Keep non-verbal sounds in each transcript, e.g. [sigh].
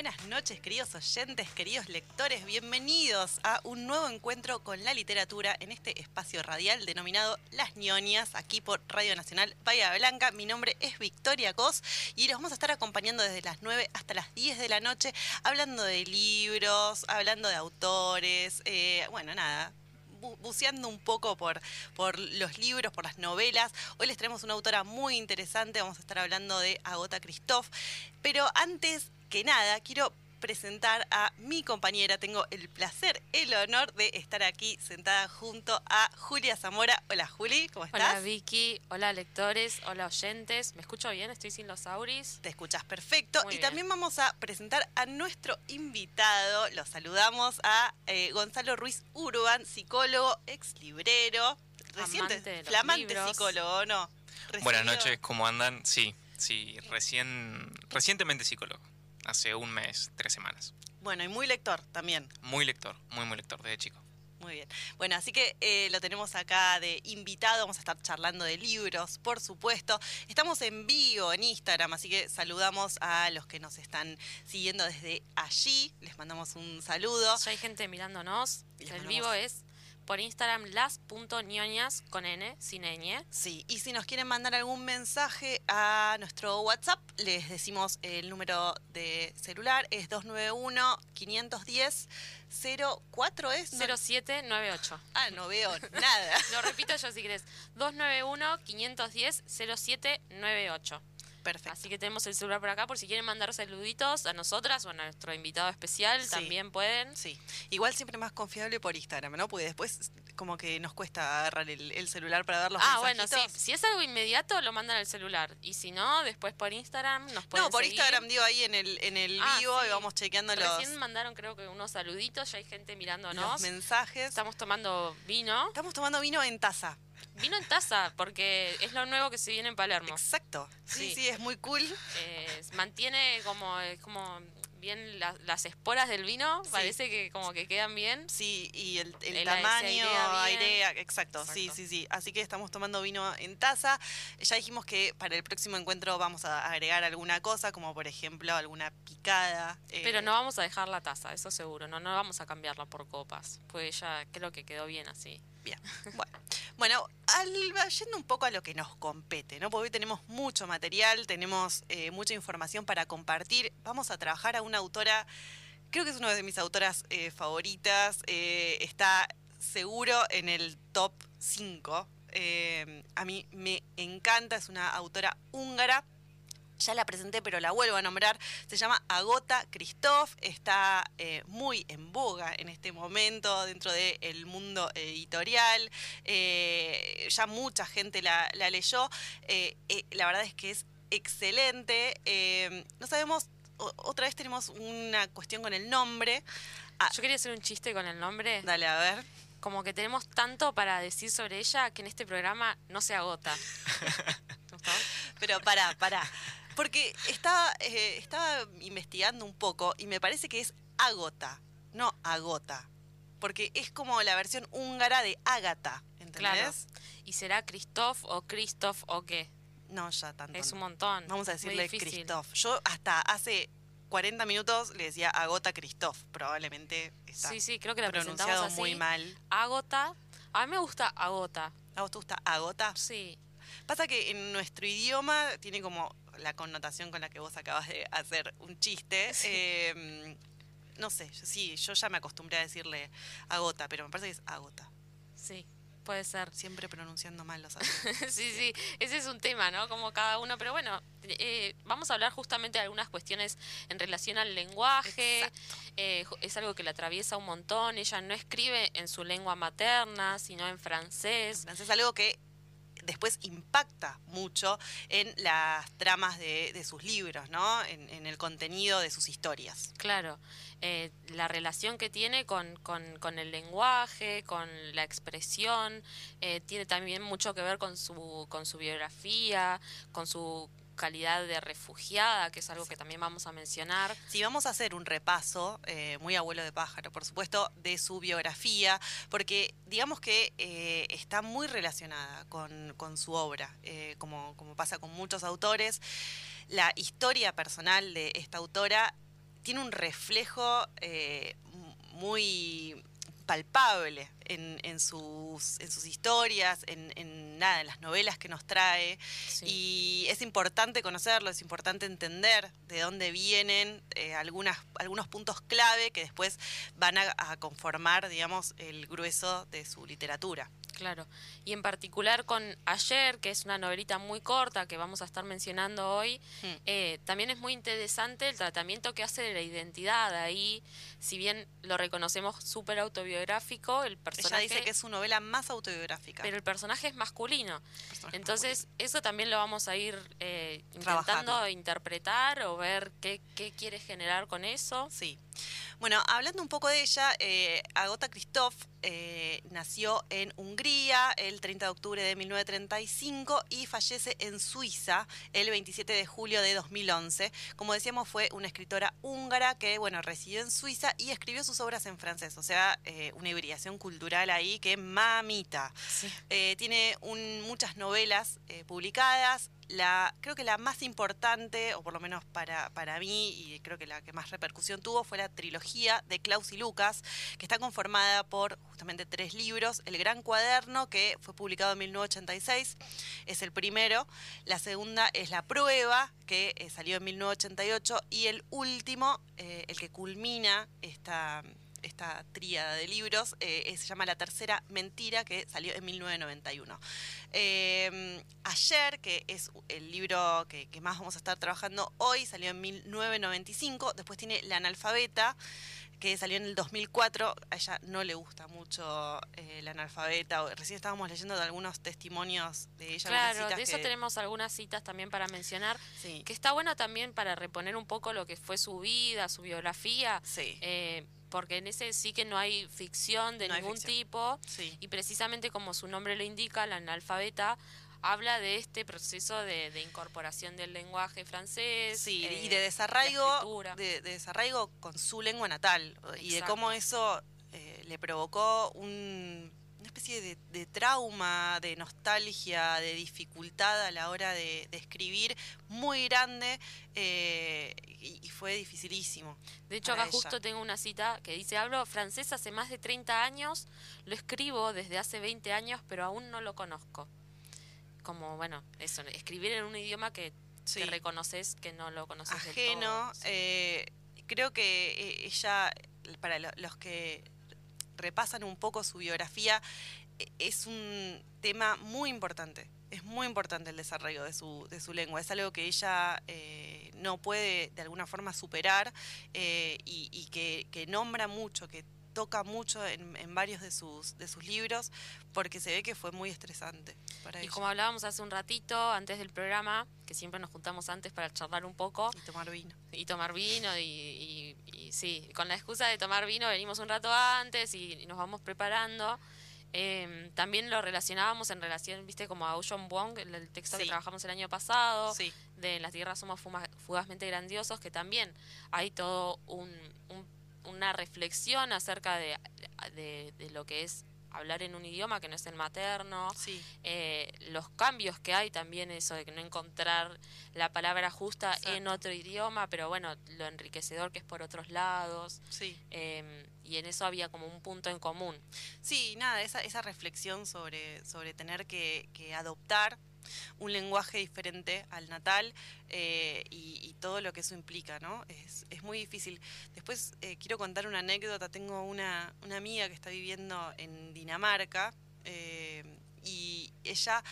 Buenas noches, queridos oyentes, queridos lectores. Bienvenidos a un nuevo encuentro con la literatura en este espacio radial denominado Las ñoñas, aquí por Radio Nacional Bahía Blanca. Mi nombre es Victoria Cos y los vamos a estar acompañando desde las 9 hasta las 10 de la noche, hablando de libros, hablando de autores, eh, bueno, nada, buceando un poco por, por los libros, por las novelas. Hoy les traemos una autora muy interesante, vamos a estar hablando de Agota Christoph. Pero antes que nada, quiero presentar a mi compañera. Tengo el placer, el honor de estar aquí sentada junto a Julia Zamora. Hola Juli, ¿cómo estás? Hola Vicky, hola lectores, hola oyentes. ¿Me escucho bien? ¿Estoy sin los auris? Te escuchas perfecto. y también vamos a presentar a nuestro invitado. Lo saludamos a eh, Gonzalo Ruiz Urban, psicólogo, ex librero, reciente, flamante psicólogo, ¿no? Buenas noches, ¿cómo andan? Sí, sí, recién, recientemente psicólogo hace un mes, tres semanas. Bueno, y muy lector también. Muy lector, muy, muy lector desde chico. Muy bien. Bueno, así que eh, lo tenemos acá de invitado. Vamos a estar charlando de libros, por supuesto. Estamos en vivo en Instagram, así que saludamos a los que nos están siguiendo desde allí. Les mandamos un saludo. Ya hay gente mirándonos. El vivo es por Instagram las.ñoñas con N, sin ñ. Sí, y si nos quieren mandar algún mensaje a nuestro WhatsApp, les decimos el número de celular, es 291 510 04 es 0798. Ah, no veo nada. [laughs] Lo repito yo si querés. 291 510 0798. Perfecto. Así que tenemos el celular por acá por si quieren mandar saluditos a nosotras o a nuestro invitado especial, también pueden. Sí, igual siempre más confiable por Instagram, ¿no? Porque después como que nos cuesta agarrar el, celular para ver los Ah, bueno, sí. Si es algo inmediato, lo mandan al celular. Y si no, después por Instagram nos pueden No, por Instagram digo ahí en el, en el ah, vivo y vamos chequeando los... Recién mandaron creo que unos saluditos, ya hay gente mirándonos. Los mensajes. Estamos tomando vino. Estamos tomando vino en taza. Vino en taza, porque es lo nuevo que se viene en Palermo. Exacto. Sí, sí, es muy cool. Eh, mantiene como, como bien las esporas del vino, parece que como que quedan bien. Sí, y el, tamaño, airea, exacto, sí, sí, sí. Así que estamos tomando vino en taza. Ya dijimos que para el próximo encuentro vamos a agregar alguna cosa, como por ejemplo alguna picada. Eh, Pero no vamos a dejar la taza, eso seguro, no, no vamos a cambiarla por copas, pues ya creo que quedó bien así. Bien, bueno. Bueno, al, yendo un poco a lo que nos compete, ¿no? Porque hoy tenemos mucho material, tenemos eh, mucha información para compartir. Vamos a trabajar a una autora, creo que es una de mis autoras eh, favoritas, eh, está seguro en el top 5. a mí me encanta, es una autora húngara ya la presenté, pero la vuelvo a nombrar. Se llama Agota Christoph, está eh, muy en boga en este momento dentro del mundo editorial. Eh, ya mucha gente la, leyó. Eh, la verdad es que es excelente. no sabemos, otra vez tenemos una cuestión con el nombre. Ah, Yo quería hacer un chiste con el nombre. Dale, a ver como que tenemos tanto para decir sobre ella que en este programa no se agota. [laughs] Pero para, para. Porque estaba, eh, estaba investigando un poco y me parece que es Agota, no Agota. Porque es como la versión húngara de Ágata, ¿entendés? ¿Y será Christoph o Christoph o qué? No, ya tanto. Es un montón. Vamos a decirle Christoph. Yo hasta hace 40 minutos le decía Agota Christoph. Probablemente está Sí, sí, creo que la pronunciado así. muy mal. Agota. A mí me gusta Agota. ¿A vos te gusta Agota? Sí. Pasa que en nuestro idioma tiene como la connotación con la que vos acabas de hacer un chiste. Em, no sé, sí, yo ya me acostumbré a decirle agota, pero me parece que es agota. Sí, puede ser. Siempre pronunciando mal los [laughs] Sí, sí, ese es un tema, ¿no? Como cada uno, pero bueno, eh, vamos a hablar justamente de algunas cuestiones en relación al lenguaje. Eh, es algo que la atraviesa un montón. Ella no escribe en su lengua materna, sino en francés. Es algo que después impacta mucho en las tramas de, sus libros, ¿no? En, el contenido de sus historias. Claro, eh, la relación que tiene con, con, el lenguaje, con la expresión, eh, tiene también mucho que ver con su, con su biografía, con su calidad de refugiada, que es algo que también vamos a mencionar. Sí, vamos a hacer un repaso, eh, muy abuelo de pájaro, por supuesto, de su biografía, porque digamos que eh, está muy relacionada con, su obra, eh, como, como pasa con muchos autores. La historia personal de esta autora tiene un reflejo muy palpable en, en, sus, en sus historias, en, en, nada, en las novelas que nos trae. Y es importante conocerlo, es importante entender de dónde vienen eh, algunas, algunos puntos clave que después van a, a conformar, digamos, el grueso de su literatura. Claro, y en particular con Ayer, que es una novelita muy corta que vamos a estar mencionando hoy, hmm. eh, también es muy interesante el tratamiento que hace de la identidad ahí, si bien lo reconocemos súper autobiográfico, el personaje... Ella dice que es su novela más autobiográfica. Pero el personaje es masculino, entonces eso también lo vamos a ir eh, intentando interpretar o ver qué, qué quiere generar con eso. Sí. Bueno, hablando un poco de ella, eh, Agota Christoph eh, nació en Hungría el 30 de octubre de 1935 y fallece en Suiza el 27 de julio de 2011. Como decíamos, fue una escritora húngara que, bueno, residió en Suiza y escribió sus obras en francés, o sea, eh, una hibridación cultural ahí que mamita. tiene muchas novelas publicadas, la, creo que la más importante, o por lo menos para, para mí, y creo que la que más repercusión tuvo, fue la trilogía de Klaus y Lucas, que está conformada por justamente tres libros. El Gran Cuaderno, que fue publicado en 1986, es el primero. La segunda es La Prueba, que eh, salió en 1988. Y el último, eh, el que culmina esta esta tríada de libros, eh, se llama La Tercera Mentira, que salió en 1991. Em, ayer, que es el libro que, más vamos a estar trabajando hoy, salió en 1995, después tiene La Analfabeta, que salió en el 2004, a ella no le gusta mucho eh, la analfabeta, recién estábamos leyendo de algunos testimonios de ella. Claro, de eso tenemos algunas citas también para mencionar, que está bueno también para reponer un poco lo que fue su vida, su biografía. Sí. Eh, porque en ese sí que no hay ficción de ningún tipo. Y precisamente como su nombre lo indica, la analfabeta habla de este proceso de, incorporación del lenguaje francés y de eh, desarraigo de, desarraigo con su lengua natal y de cómo eso eh, le provocó un especie de, trauma, de nostalgia, de dificultad a la hora de, escribir muy grande eh, y, fue dificilísimo. De hecho, acá justo tengo una cita que dice, hablo francés hace más de 30 años, lo escribo desde hace 20 años, pero aún no lo conozco. Como, bueno, eso, escribir en un idioma que, reconoces que no lo conoces. Ajeno. Eh, creo que eh, ella, para los que repasan un poco su biografía, e, es un tema muy importante. Es muy importante el desarrollo de su, de su lengua. Es algo que ella eh, no puede de alguna forma superar eh, y, que, que nombra mucho, que toca mucho en, en, varios de sus, de sus libros porque se ve que fue muy estresante para Y como hablábamos hace un ratito, antes del programa, que siempre nos juntamos antes para charlar un poco. Y tomar vino. Y tomar vino, y, y, sí, con la excusa de tomar vino venimos un rato antes y, nos vamos preparando. Em, también lo relacionábamos en relación, viste, como a Ocean Wong, el, texto que trabajamos el año pasado, de Las tierras somos fugazmente grandiosos, que también hay todo un una reflexión acerca de, de, lo que es hablar en un idioma que no es el materno, eh, los cambios que hay también, eso de que no encontrar la palabra justa en otro idioma, pero bueno, lo enriquecedor que es por otros lados. Em, y en eso había como un punto en común. Sí, nada, esa, esa reflexión sobre, sobre tener que, que adoptar un lenguaje diferente al natal eh, y, todo lo que eso implica, ¿no? Es, es muy difícil. Después eh, quiero contar una anécdota. Tengo una, una, amiga que está viviendo en Dinamarca eh, y ella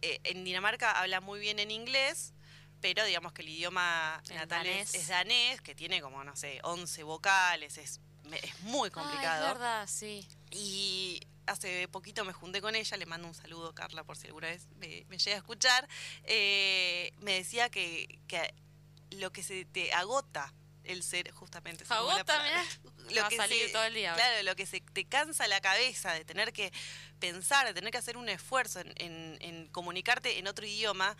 en Dinamarca habla muy bien en inglés, pero digamos que el idioma natal Es, danés, que tiene como, no sé, 11 vocales, es, es muy complicado. es verdad, sí. Y hace poquito me junté con ella, le mando un saludo, Carla, por si alguna vez me, llega a escuchar, eh, me decía que, lo que se te agota el ser justamente agota lo que se, todo el día claro lo que se te cansa la cabeza de tener que pensar de tener que hacer un esfuerzo en comunicarte en otro idioma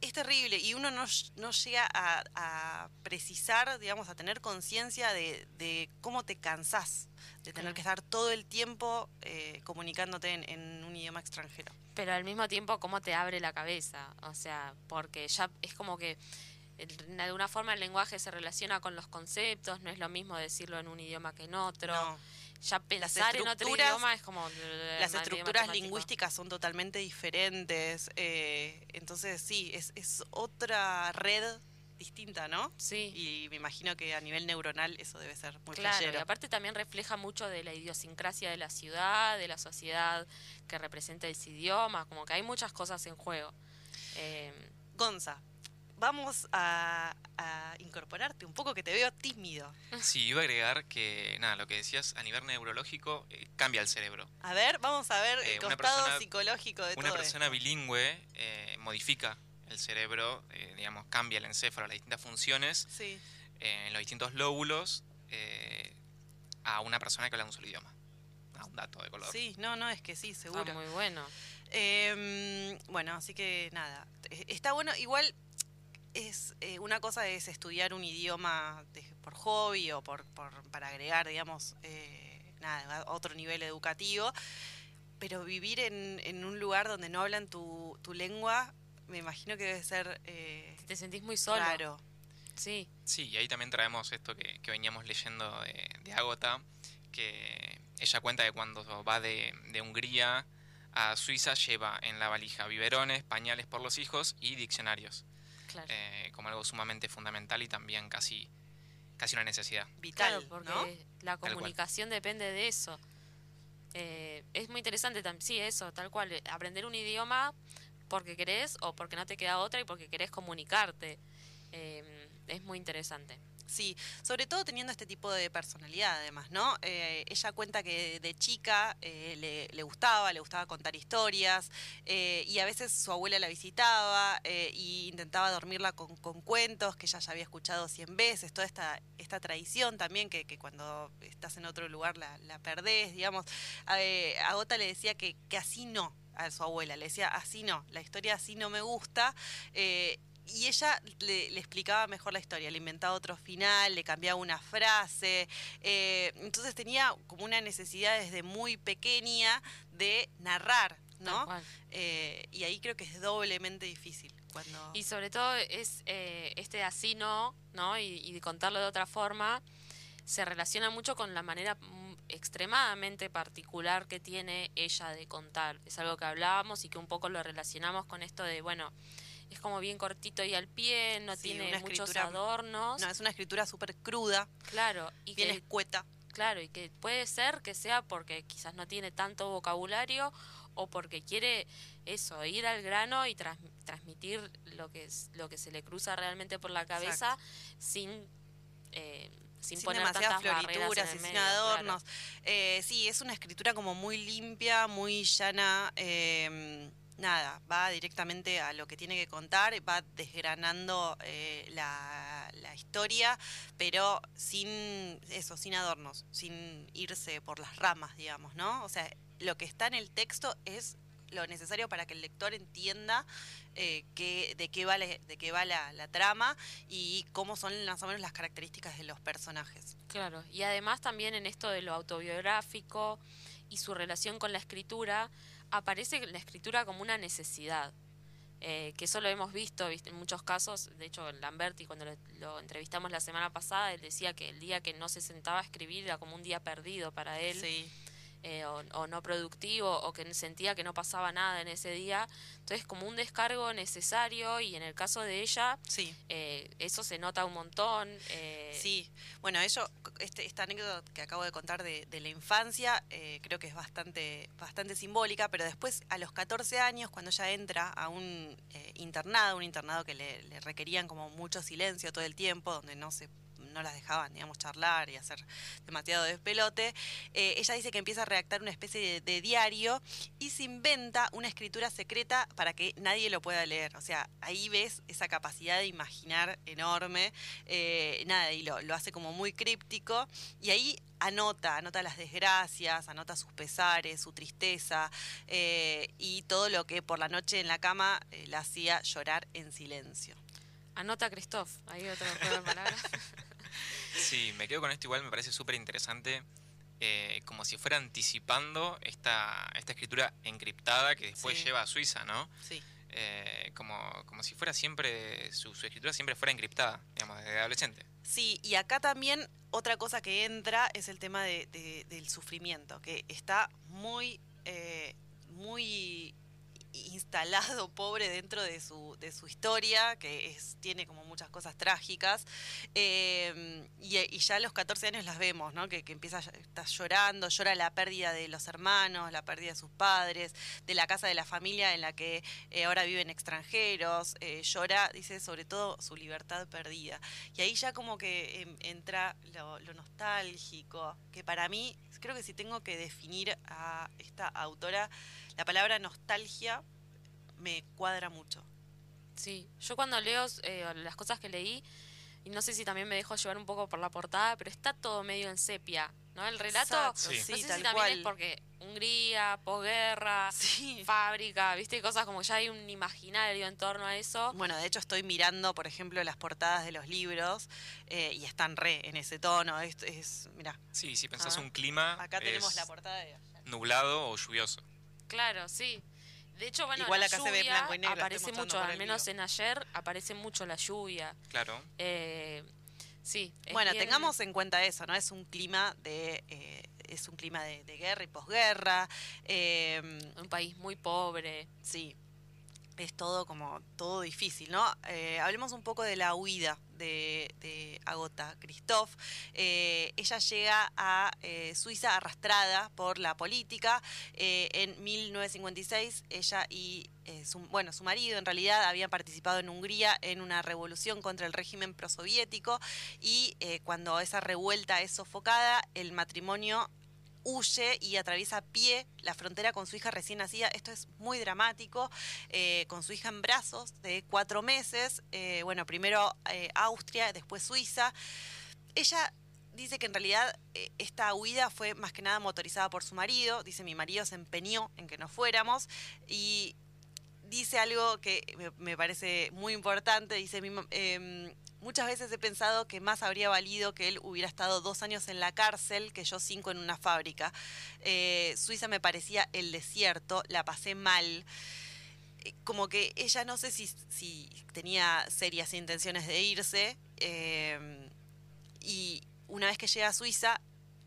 es terrible y uno no, no llega a, precisar, digamos, a tener conciencia de, cómo te cansás de tener que estar todo el tiempo eh, comunicándote en, un idioma extranjero. Pero al mismo tiempo, cómo te abre la cabeza, o sea, porque ya es como que de alguna forma el lenguaje se relaciona con los conceptos, no es lo mismo decirlo en un idioma que en otro. No. Ya pensar en otro estructuras- idioma es como... Las estructuras lingüísticas son totalmente diferentes. eh, entonces, sí, es, es otra red distinta, ¿no? Sí. Y me imagino que a nivel neuronal eso debe ser muy Claro, y flashero. aparte también refleja mucho de la idiosincrasia de la ciudad, de la sociedad que representa ese idioma, como que hay muchas cosas en juego. Eh, Gonza, vamos a, a incorporarte un poco que te veo tímido. Sí, iba a agregar que, nada, lo que decías a nivel neurológico eh, cambia el cerebro. A ver, vamos a ver el Eh, una costado persona- psicológico de Una todo persona esto. bilingüe eh, modifica el cerebro, eh, digamos, cambia el encéfalo, las distintas funciones Sí, eh, en los distintos lóbulos eh, a una persona que habla un solo idioma. A un dato de color. sí, no, no, es que sí, está seguro. muy bueno. Eh, bueno, así que nada, eh, está bueno. Igual es eh, una cosa es estudiar un idioma de- por hobby o por, por- para agregar, digamos, eh, nada, a otro nivel educativo, pero vivir en, en un lugar donde no hablan tu, tu lengua, me imagino que debe ser eh, Te sentís muy solo. raro. Sí, Sí, y ahí también traemos esto que, que veníamos leyendo de, de Agota, que ella cuenta que cuando va de, de Hungría a Suiza lleva en la valija biberones, pañales por los hijos y diccionarios, claro. eh, como algo sumamente fundamental y también casi, casi una necesidad. Vital, Claro, porque ¿no? la comunicación depende de eso. Eh, es muy interesante también, sí, eso, tal cual. eh, Aprender un idioma porque querés o porque no te queda otra y porque querés comunicarte. Eh, es muy interesante. Sí, sobre todo teniendo este tipo de personalidad además, ¿no? Eh, ella cuenta que de chica eh, le, gustaba, le gustaba contar historias eh, y a veces su abuela la visitaba e intentaba dormirla con, cuentos que ella ya había escuchado cien veces, toda esta, esta tradición también que, cuando estás en otro lugar la, la perdés, digamos. A Gota le decía que, que así no, a su abuela, le decía así no, la historia así no me gusta. Y ella le, le explicaba mejor la historia, le inventaba otro final, le cambiaba una frase. eh, entonces tenía como una necesidad desde muy pequeña de narrar, ¿no? Eh, y ahí creo que es doblemente difícil. Cuando... Y sobre todo es eh, este así no, ¿no? Y, y contarlo de otra forma, se relaciona mucho con la manera mm, extremadamente particular que tiene ella de contar. Es algo que hablábamos y que un poco lo relacionamos con esto de, bueno, es como bien cortito y al pie, no Sí, tiene muchos adornos. No, es una escritura súper cruda, claro, y bien que, escueta. claro, y que puede ser que sea porque quizás no tiene tanto vocabulario o porque quiere eso, ir al grano y tras- transmitir lo que es, lo que se le cruza realmente por la cabeza sin eh, sin, sin poner demasiadas florituras sin medio, claro. adornos. Eh, sí, es una escritura como muy limpia, muy llana. eh, nada, va directamente a lo que tiene que contar, va desgranando eh, la, historia, pero sin eso, sin adornos, sin irse por las ramas, digamos, ¿no? O sea, lo que está en el texto es lo necesario para que el lector entienda eh, qué- de qué va, de qué va la trama y cómo son más o menos las características de los personajes. Claro, y además también en esto de lo autobiográfico y su relación con la escritura, aparece la escritura como una necesidad. eh, que eso lo hemos visto, en muchos casos, de hecho Lamberti cuando lo, lo entrevistamos la semana pasada, él decía que el día que no se sentaba a escribir era como un día perdido para él, Sí. Eh, o, o no productivo, o que sentía que no pasaba nada en ese día, entonces como un descargo necesario y en el caso de ella, Sí, eh, eso se nota un montón. eh, sí. Bueno, eso, este, esta anécdota que acabo de contar de, de la infancia, eh, creo que es bastante, bastante simbólica, pero después a los 14 años, cuando ella entra a un internado, un internado que le, le requerían como mucho silencio todo el tiempo, donde no se no las dejaban, digamos, charlar y hacer demasiado despelote, eh, ella dice que empieza a redactar una especie de, de diario y se inventa una escritura secreta para que nadie lo pueda leer. O sea, ahí ves esa capacidad de imaginar enorme, eh, nada, y lo, lo hace como muy críptico, y ahí anota, anota las desgracias, anota sus pesares, su tristeza, eh, y todo lo que por la noche en la cama eh, la hacía llorar en silencio. Anota Christoph, ahí otro juego de palabras. [laughs] Sí, me quedo con esto igual, me parece súper interesante, eh, como si fuera anticipando esta, esta escritura encriptada que después Sí. lleva a Suiza, ¿no? Sí. eh, como, como si fuera siempre, su, su escritura siempre fuera encriptada, digamos, desde adolescente. Sí, y acá también otra cosa que entra es el tema de- de- del sufrimiento, que está muy, eh, muy instalado, pobre, dentro de su, de su historia, que es, tiene como muchas cosas trágicas. Eh, y, ya a los 14 años las vemos, ¿no? Que, que empieza, está llorando, llora la pérdida de los hermanos, la pérdida de sus padres, de la casa de la familia en la que eh, ahora viven extranjeros, eh, llora, dice, sobre todo su libertad perdida. Y ahí ya como que entra lo, lo nostálgico, que para mí, creo que si tengo que definir a esta autora, la palabra nostalgia me cuadra mucho. Sí, yo cuando leo eh, las cosas que leí, y no sé si también me dejo llevar un poco por la portada, pero está todo medio en sepia, ¿no? El relato, Exacto, Sí. no sí, sé si también cual. es porque Hungría, posguerra, Sí. fábrica, viste, cosas como ya hay un imaginario en torno a eso. Bueno, de hecho estoy mirando, por ejemplo, las portadas de los libros eh, y están re en ese tono. Es, es mira, Sí, si pensás Ah. un clima acá tenemos es la portada de... nublado o lluvioso. Claro, sí. De hecho, bueno, Igual la acá se ve lluvia blanco y negro, aparece mucho, al menos en ayer aparece mucho la lluvia. Claro. Eh, sí. Bueno, bien- tengamos en cuenta eso, ¿no? Es un clima de... eh, es un clima de, de guerra y posguerra. eh, un país muy pobre. Sí, es todo como todo difícil, ¿no? Eh, hablemos un poco de la huida de, Agota Christoph. Eh, ella llega a eh, Suiza arrastrada por la política. Eh, en 1956 ella y su, bueno, su marido en realidad habían participado en Hungría en una revolución contra el régimen prosoviético y cuando esa revuelta es sofocada, el matrimonio huye y atraviesa a pie la frontera con su hija recién nacida. Esto es muy dramático, eh, con su hija en brazos de cuatro meses. eh, bueno, primero eh, Austria, después Suiza. Ella dice que en realidad esta huida fue más que nada motorizada por su marido. Dice, mi marido se empeñó en que no fuéramos y dice algo que me, parece muy importante. Dice, "Mi em, muchas veces he pensado que más habría valido que él hubiera estado dos años en la cárcel que yo cinco en una fábrica. Eh, Suiza me parecía el desierto, la pasé mal. Eh, Como que ella no sé si, si tenía serias intenciones de irse. eh, y una vez que llega a Suiza,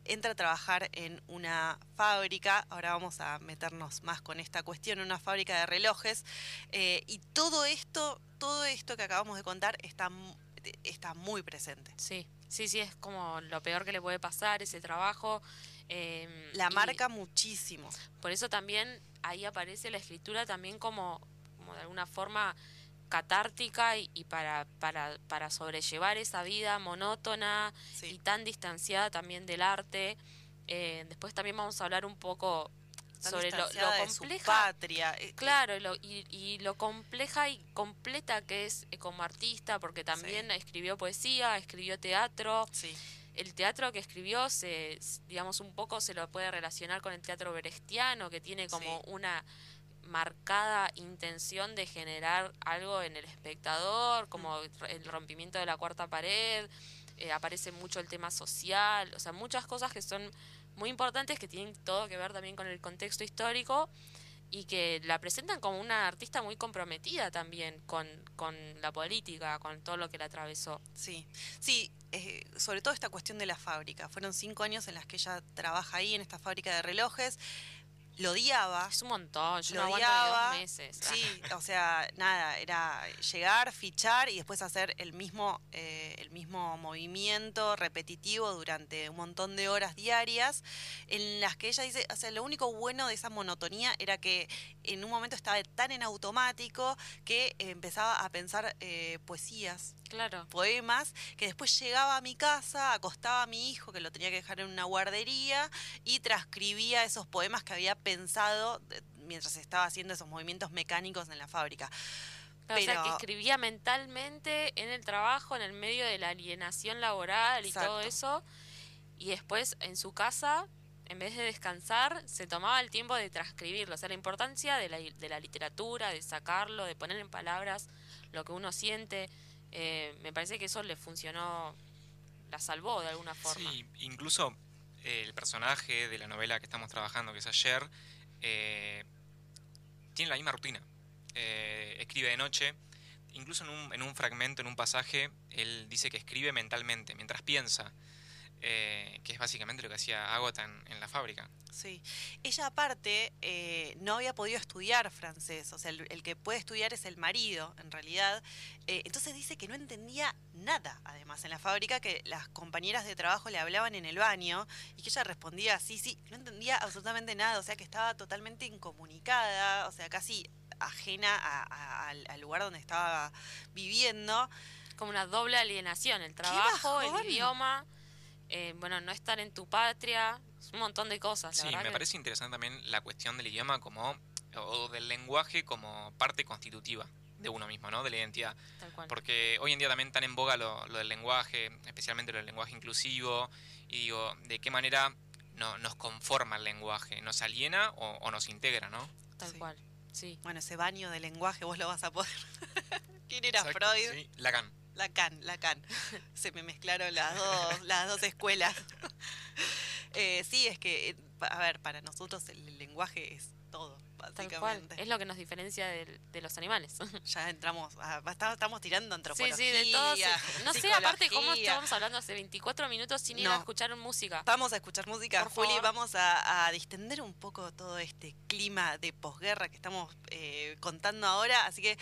entra a trabajar en una fábrica, ahora vamos a meternos más con esta cuestión, en una fábrica de relojes, y todo esto, todo esto que acabamos de contar está, está muy presente. Sí, sí, sí, es como lo peor que le puede pasar ese trabajo. eh, La marca muchísimo. Por eso también ahí aparece la escritura también como, como de alguna forma catártica y, y para, para, para sobrellevar esa vida monótona y tan distanciada también del arte. Eh, después también vamos a hablar un poco Tan sobre lo, lo distanciada de su compleja. patria. eh, eh, Claro, y lo, y, y lo compleja y completa que es eh, como artista, porque también escribió poesía, escribió teatro. Sí, El teatro que escribió, se, digamos, un poco se lo puede relacionar con el teatro berechtiano, que tiene como Sí. una marcada intención de generar algo en el espectador, como el rompimiento de la cuarta pared, eh, aparece mucho el tema social, o sea, muchas cosas que son muy importantes que tienen todo que ver también con el contexto histórico y que la presentan como una artista muy comprometida también con, con la política, con todo lo que la atravesó. sí. Sí, eh, sobre todo esta cuestión de la fábrica. Fueron cinco años en las que ella trabaja ahí, en esta fábrica de relojes. Lo odiaba. Es un montón, yo lo no odiaba. dos meses. Sí, o sea, nada, era llegar, fichar y después hacer el mismo, eh, el mismo movimiento repetitivo durante un montón de horas diarias, en las que ella dice, o sea, lo único bueno de esa monotonía era que en un momento estaba tan en automático que empezaba a pensar eh, poesías, Claro. poemas, que después llegaba a mi casa, acostaba a mi hijo, que lo tenía que dejar en una guardería, y transcribía esos poemas que había pensado mientras estaba haciendo esos movimientos mecánicos en la fábrica. O sea, que escribía mentalmente en el trabajo, en el medio de la alienación laboral y todo eso. Y después en su casa, en vez de descansar, se tomaba el tiempo de transcribirlo. O sea, la importancia de la, de la literatura, de sacarlo, de poner en palabras lo que uno siente. Eh, me parece que eso le funcionó, la salvó de alguna forma. Sí, incluso eh, el personaje de la novela que estamos trabajando, que es ayer, eh, tiene la misma rutina. escribe de noche. Incluso en un, en un fragmento, en un pasaje, él dice que escribe mentalmente, mientras piensa. Eh, que es básicamente lo que hacía Agota en, la fábrica. Sí. Ella aparte eh, no había podido estudiar francés, o sea, el, que puede estudiar es el marido, en realidad. Eh, entonces dice que no entendía nada, además, en la fábrica, que las compañeras de trabajo le hablaban en el baño y que ella respondía sí, sí, no entendía absolutamente nada, o sea, que estaba totalmente incomunicada, o sea, casi ajena al lugar donde estaba viviendo. Como una doble alienación, el trabajo, el idioma eh, bueno, no estar en tu patria, un montón de cosas. sí, me parece interesante también la cuestión del idioma como, o del lenguaje como parte constitutiva de uno mismo, ¿no? De la identidad. Porque hoy en día también tan en boga lo, del lenguaje, especialmente lo del lenguaje inclusivo, y digo, ¿de qué manera no, nos conforma el lenguaje? ¿Nos aliena o, nos integra, no? Tal cual, sí. Bueno, ese baño de lenguaje vos lo vas a poder. [laughs] ¿Quién era Freud? Sí, Lacan. Lacan, Lacan. [laughs] Se me mezclaron las dos, las dos escuelas. [laughs] Eh, sí, es que, eh, a ver, para nosotros el lenguaje es todo, básicamente. Es lo que nos diferencia de, los animales. [laughs] Ya entramos, estamos tirando antropología. Sí, sí, de todo. No sé, aparte, cómo estábamos hablando hace 24 minutos sin ir a escuchar música. Vamos a escuchar música, Juli. Vamos a, distender un poco todo este clima de posguerra que estamos eh, contando ahora. Así que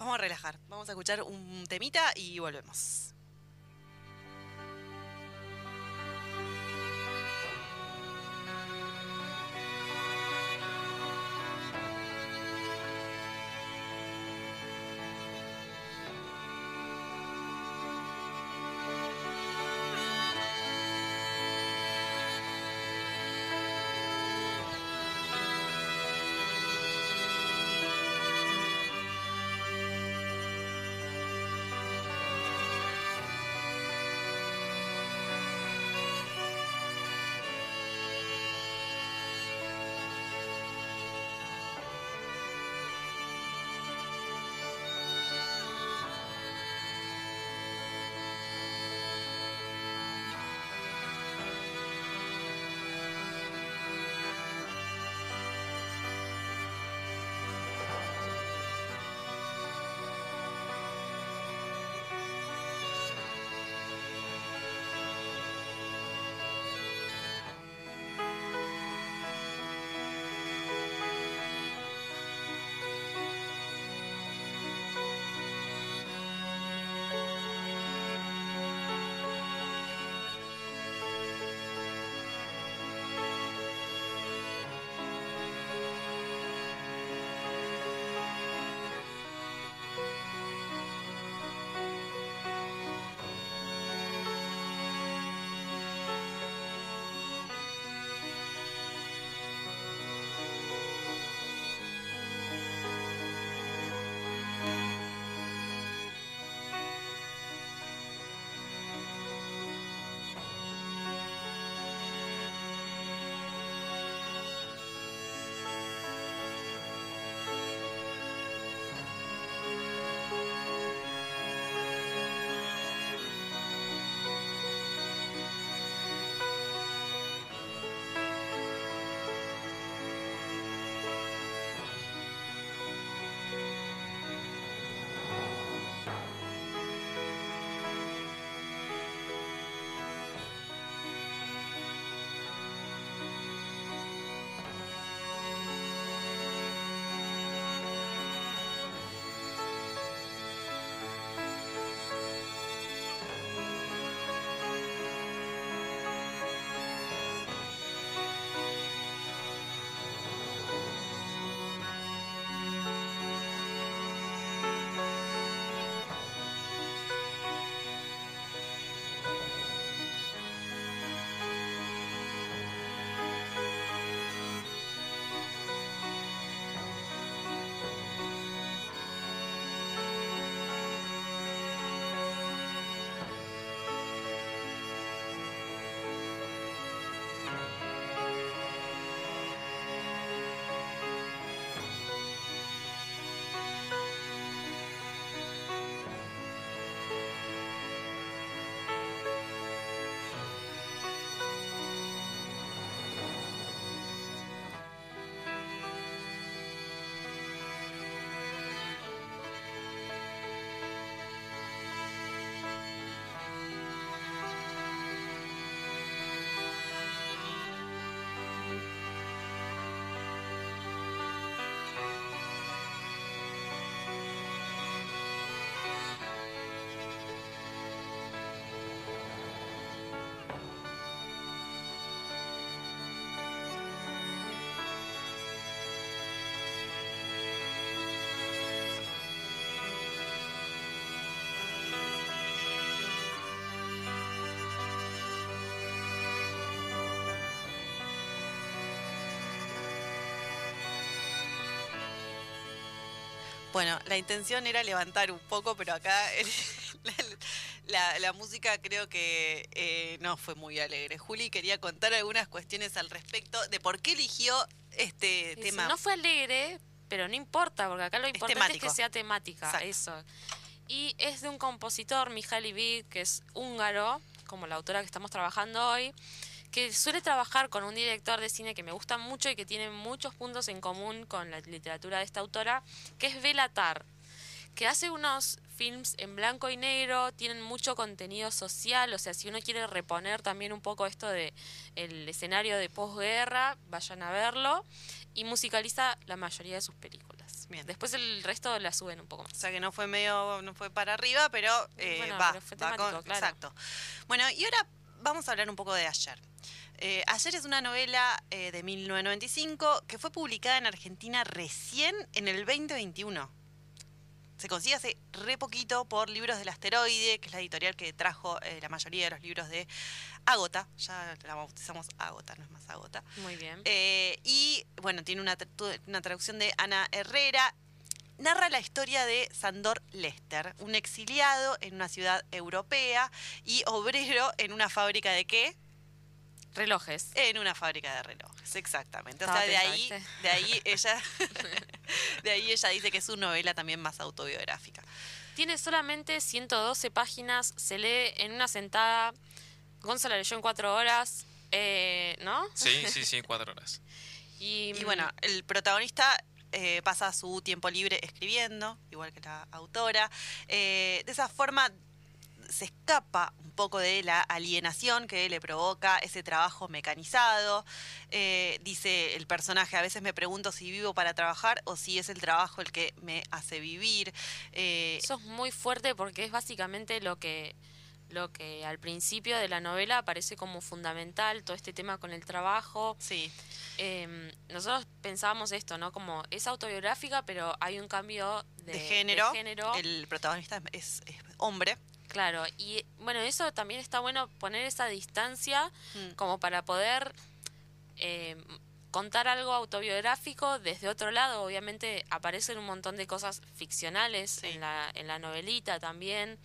Vamos a relajar, vamos a escuchar un temita y volvemos. Bueno, la intención era levantar un poco, pero acá el- [laughs] la, la música creo que eh, no fue muy alegre. Juli quería contar algunas cuestiones al respecto de por qué eligió este Dice, tema. No fue alegre, pero no importa, porque acá lo importante es, que sea temática, Exacto. eso. Y es de un compositor, Mihaly Vid, que es húngaro, como la autora que estamos trabajando hoy, que suele trabajar con un director de cine que me gusta mucho y que tiene muchos puntos en común con la literatura de esta autora, que es Belatar, que hace unos films en blanco y negro, tienen mucho contenido social, o sea, si uno quiere reponer también un poco esto de el escenario de posguerra, vayan a verlo y musicaliza la mayoría de sus películas. Bien. Después el resto la suben un poco O más. sea que no fue medio, no fue para arriba, pero eh, Bueno, va, pero fue va temático, claro. Exacto. Bueno, y ahora vamos a hablar un poco de Ayer. Eh, Ayer es una novela eh, de 1995 que fue publicada en Argentina recién en el 2021. Se consigue hace re poquito por Libros del Asteroide, que es la editorial que trajo eh, la mayoría de los libros de Agota. Ya la bautizamos Agota, no es más Agota. Muy bien. Eh, y bueno, tiene una, una traducción de Ana Herrera. Narra la historia de Sandor Lester, un exiliado en una ciudad europea y obrero en una fábrica de qué? Relojes. En una fábrica de relojes, exactamente. O sea, de ahí, de ahí ella, [laughs] [laughs] de ahí ella dice que es su novela también más autobiográfica. Tiene solamente 112 páginas, se lee en una sentada. Gonzalo leyó en cuatro horas, eh, ¿no? Sí, sí, [laughs] sí, cuatro horas. Y, Y bueno, el protagonista eh, pasa su tiempo libre escribiendo, igual que la autora. Eh, de esa forma se escapa un poco de la alienación que le provoca ese trabajo mecanizado. Eh, dice el personaje, a veces me pregunto si vivo para trabajar o si es el trabajo el que me hace vivir. Eso es muy fuerte porque es básicamente lo que lo que al principio de la novela aparece como fundamental, todo este tema con el trabajo. sí, Eh, nosotros pensábamos esto, ¿no? Como es autobiográfica, pero hay un cambio de, de, género. género. El protagonista es, es hombre. Claro, y bueno, eso también está bueno poner esa distancia Mm. como para poder eh, contar algo autobiográfico desde otro lado. Obviamente aparecen un montón de cosas ficcionales Sí. en, la, en la novelita también.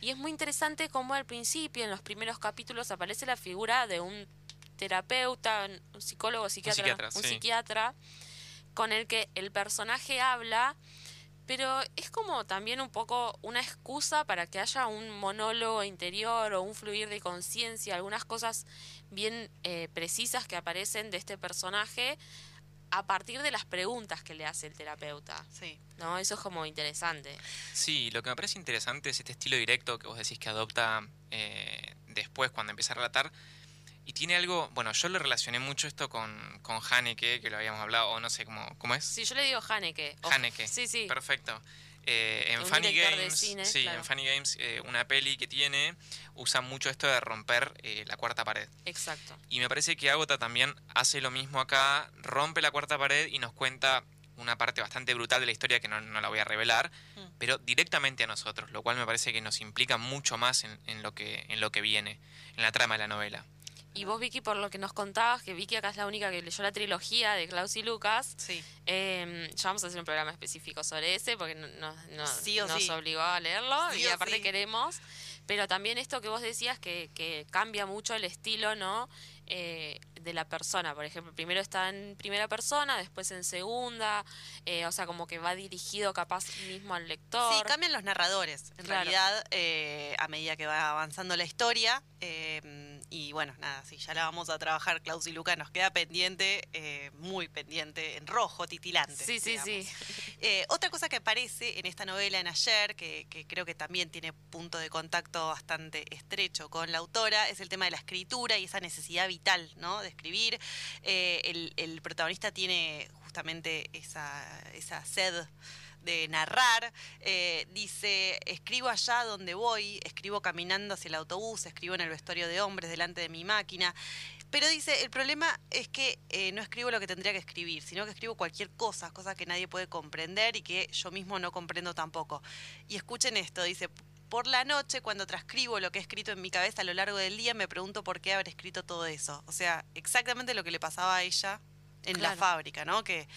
Y es muy interesante cómo al principio, en los primeros capítulos, aparece la figura de un terapeuta, un psicólogo, psiquiatra, psiquiatra, un sí. psiquiatra, con el que el personaje habla, pero es como también un poco una excusa para que haya un monólogo interior o un fluir de conciencia, algunas cosas bien eh, precisas que aparecen de este personaje a partir de las preguntas que le hace el terapeuta. Sí. ¿No? Eso es como interesante. Sí, lo que me parece interesante es este estilo directo que vos decís que adopta eh, después cuando empieza a relatar. Y tiene algo, bueno, yo lo relacioné mucho esto con, con Haneke, que lo habíamos hablado, o no sé cómo, ¿cómo es? Sí, yo le digo Haneke. Haneke. Sí, sí. Perfecto. Eh, en Un Funny Games, cine, sí, claro. en Funny Games, eh, una peli que tiene, usa mucho esto de romper eh, la cuarta pared. Exacto. Y me parece que Agota también hace lo mismo acá, rompe la cuarta pared y nos cuenta una parte bastante brutal de la historia que no, no la voy a revelar, Mm. pero directamente a nosotros, lo cual me parece que nos implica mucho más en, en lo, que, en lo que viene, en la trama de la novela. Y vos, Vicky, por lo que nos contabas, que Vicky acá es la única que leyó la trilogía de Klaus y Lucas, Sí. eh, ya vamos a hacer un programa específico sobre ese, porque no- Sí nos sí. obligó a leerlo Sí y aparte queremos. Pero también esto que vos decías, que, que cambia mucho el estilo, ¿no? Eh, de la persona. Por ejemplo, primero está en primera persona, después en segunda, eh, o sea, como que va dirigido capaz mismo al lector. Sí, cambian los narradores, en Claro. realidad, eh, a medida que va avanzando la historia. Y bueno, nada, sí, ya la vamos a trabajar, Klaus y Luca, nos queda pendiente, eh, muy pendiente, en rojo, titilante. Sí, sí, sí. Eh, otra cosa que aparece en esta novela, en Ayer, que, que creo que también tiene punto de contacto bastante estrecho con la autora, es el tema de la escritura y esa necesidad vital, ¿no? De escribir. Eh, el, el protagonista tiene justamente esa, esa sed de narrar. Eh, dice, escribo allá donde voy, escribo caminando hacia el autobús, escribo en el vestuario de hombres delante de mi máquina. Pero dice, el problema es que eh, no escribo lo que tendría que escribir, sino que escribo cualquier cosa, cosa que nadie puede comprender y que yo mismo no comprendo tampoco. Y escuchen esto, dice, por la noche, cuando transcribo lo que he escrito en mi cabeza a lo largo del día, me pregunto por qué habré escrito todo eso. O sea, exactamente lo que le pasaba a ella en la fábrica, ¿no? Que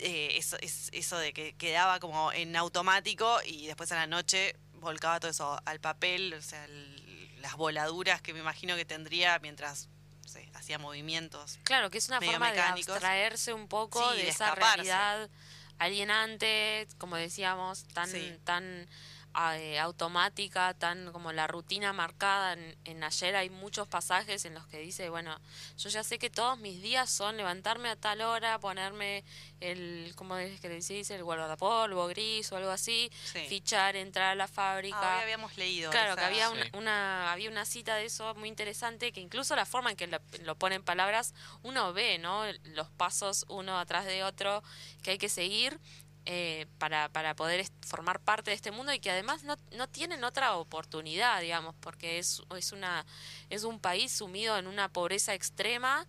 eh, eso, es, eso de que quedaba como en automático y después a la noche volcaba todo eso al papel, o sea, el- las voladuras que me imagino que tendría mientras no sé, hacía movimientos. Claro, que es una forma de abstraerse un poco Sí, de, de esa realidad alienante, como decíamos, tan, Sí. tan eh, automática, tan como la rutina marcada. En, en ayer hay muchos pasajes en los que dice, bueno, yo ya sé que todos mis días son levantarme a tal hora, ponerme el, ¿cómo es que le dice? El guardapolvo gris o algo así, Sí. fichar, entrar a la fábrica. Ah, hoy habíamos leído. Claro, esa- que había una, Sí. una- había una cita de eso muy interesante, que incluso la forma en que lo, lo pone en palabras, uno ve, ¿no? Los pasos uno atrás de otro que hay que seguir eh, para, para poder formar parte de este mundo y que además no, no tienen otra oportunidad, digamos, porque es, es, una, es un país sumido en una pobreza extrema,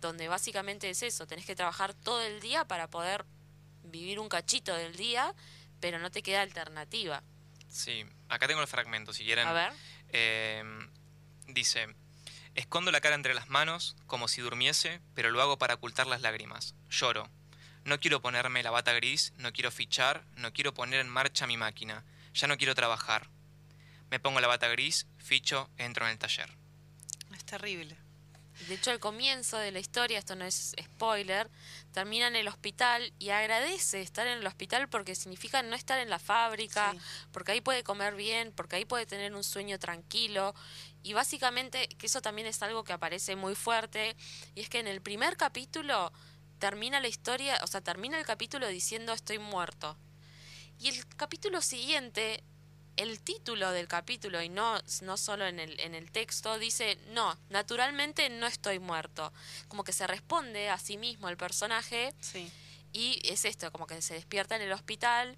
donde básicamente es eso, tenés que trabajar todo el día para poder vivir un cachito del día, pero no te queda alternativa. Sí, acá tengo el fragmento, si quieren. A ver. Eh, dice, escondo la cara entre las manos como si durmiese, pero lo hago para ocultar las lágrimas. Lloro. No quiero ponerme la bata gris, no quiero fichar, no quiero poner en marcha mi máquina. Ya no quiero trabajar. Me pongo la bata gris, ficho, entro en el taller. Es terrible. De hecho, el comienzo de la historia, esto no es spoiler, termina en el hospital y agradece estar en el hospital porque significa no estar en la fábrica, Sí. porque ahí puede comer bien, porque ahí puede tener un sueño tranquilo. Y básicamente, que eso también es algo que aparece muy fuerte, y es que en el primer capítulo termina la historia, o sea, termina el capítulo diciendo estoy muerto. Y el capítulo siguiente, el título del capítulo, y no, no solo en el, en el texto, dice, no, naturalmente no estoy muerto. Como que se responde a sí mismo el personaje Sí. y es esto, como que se despierta en el hospital.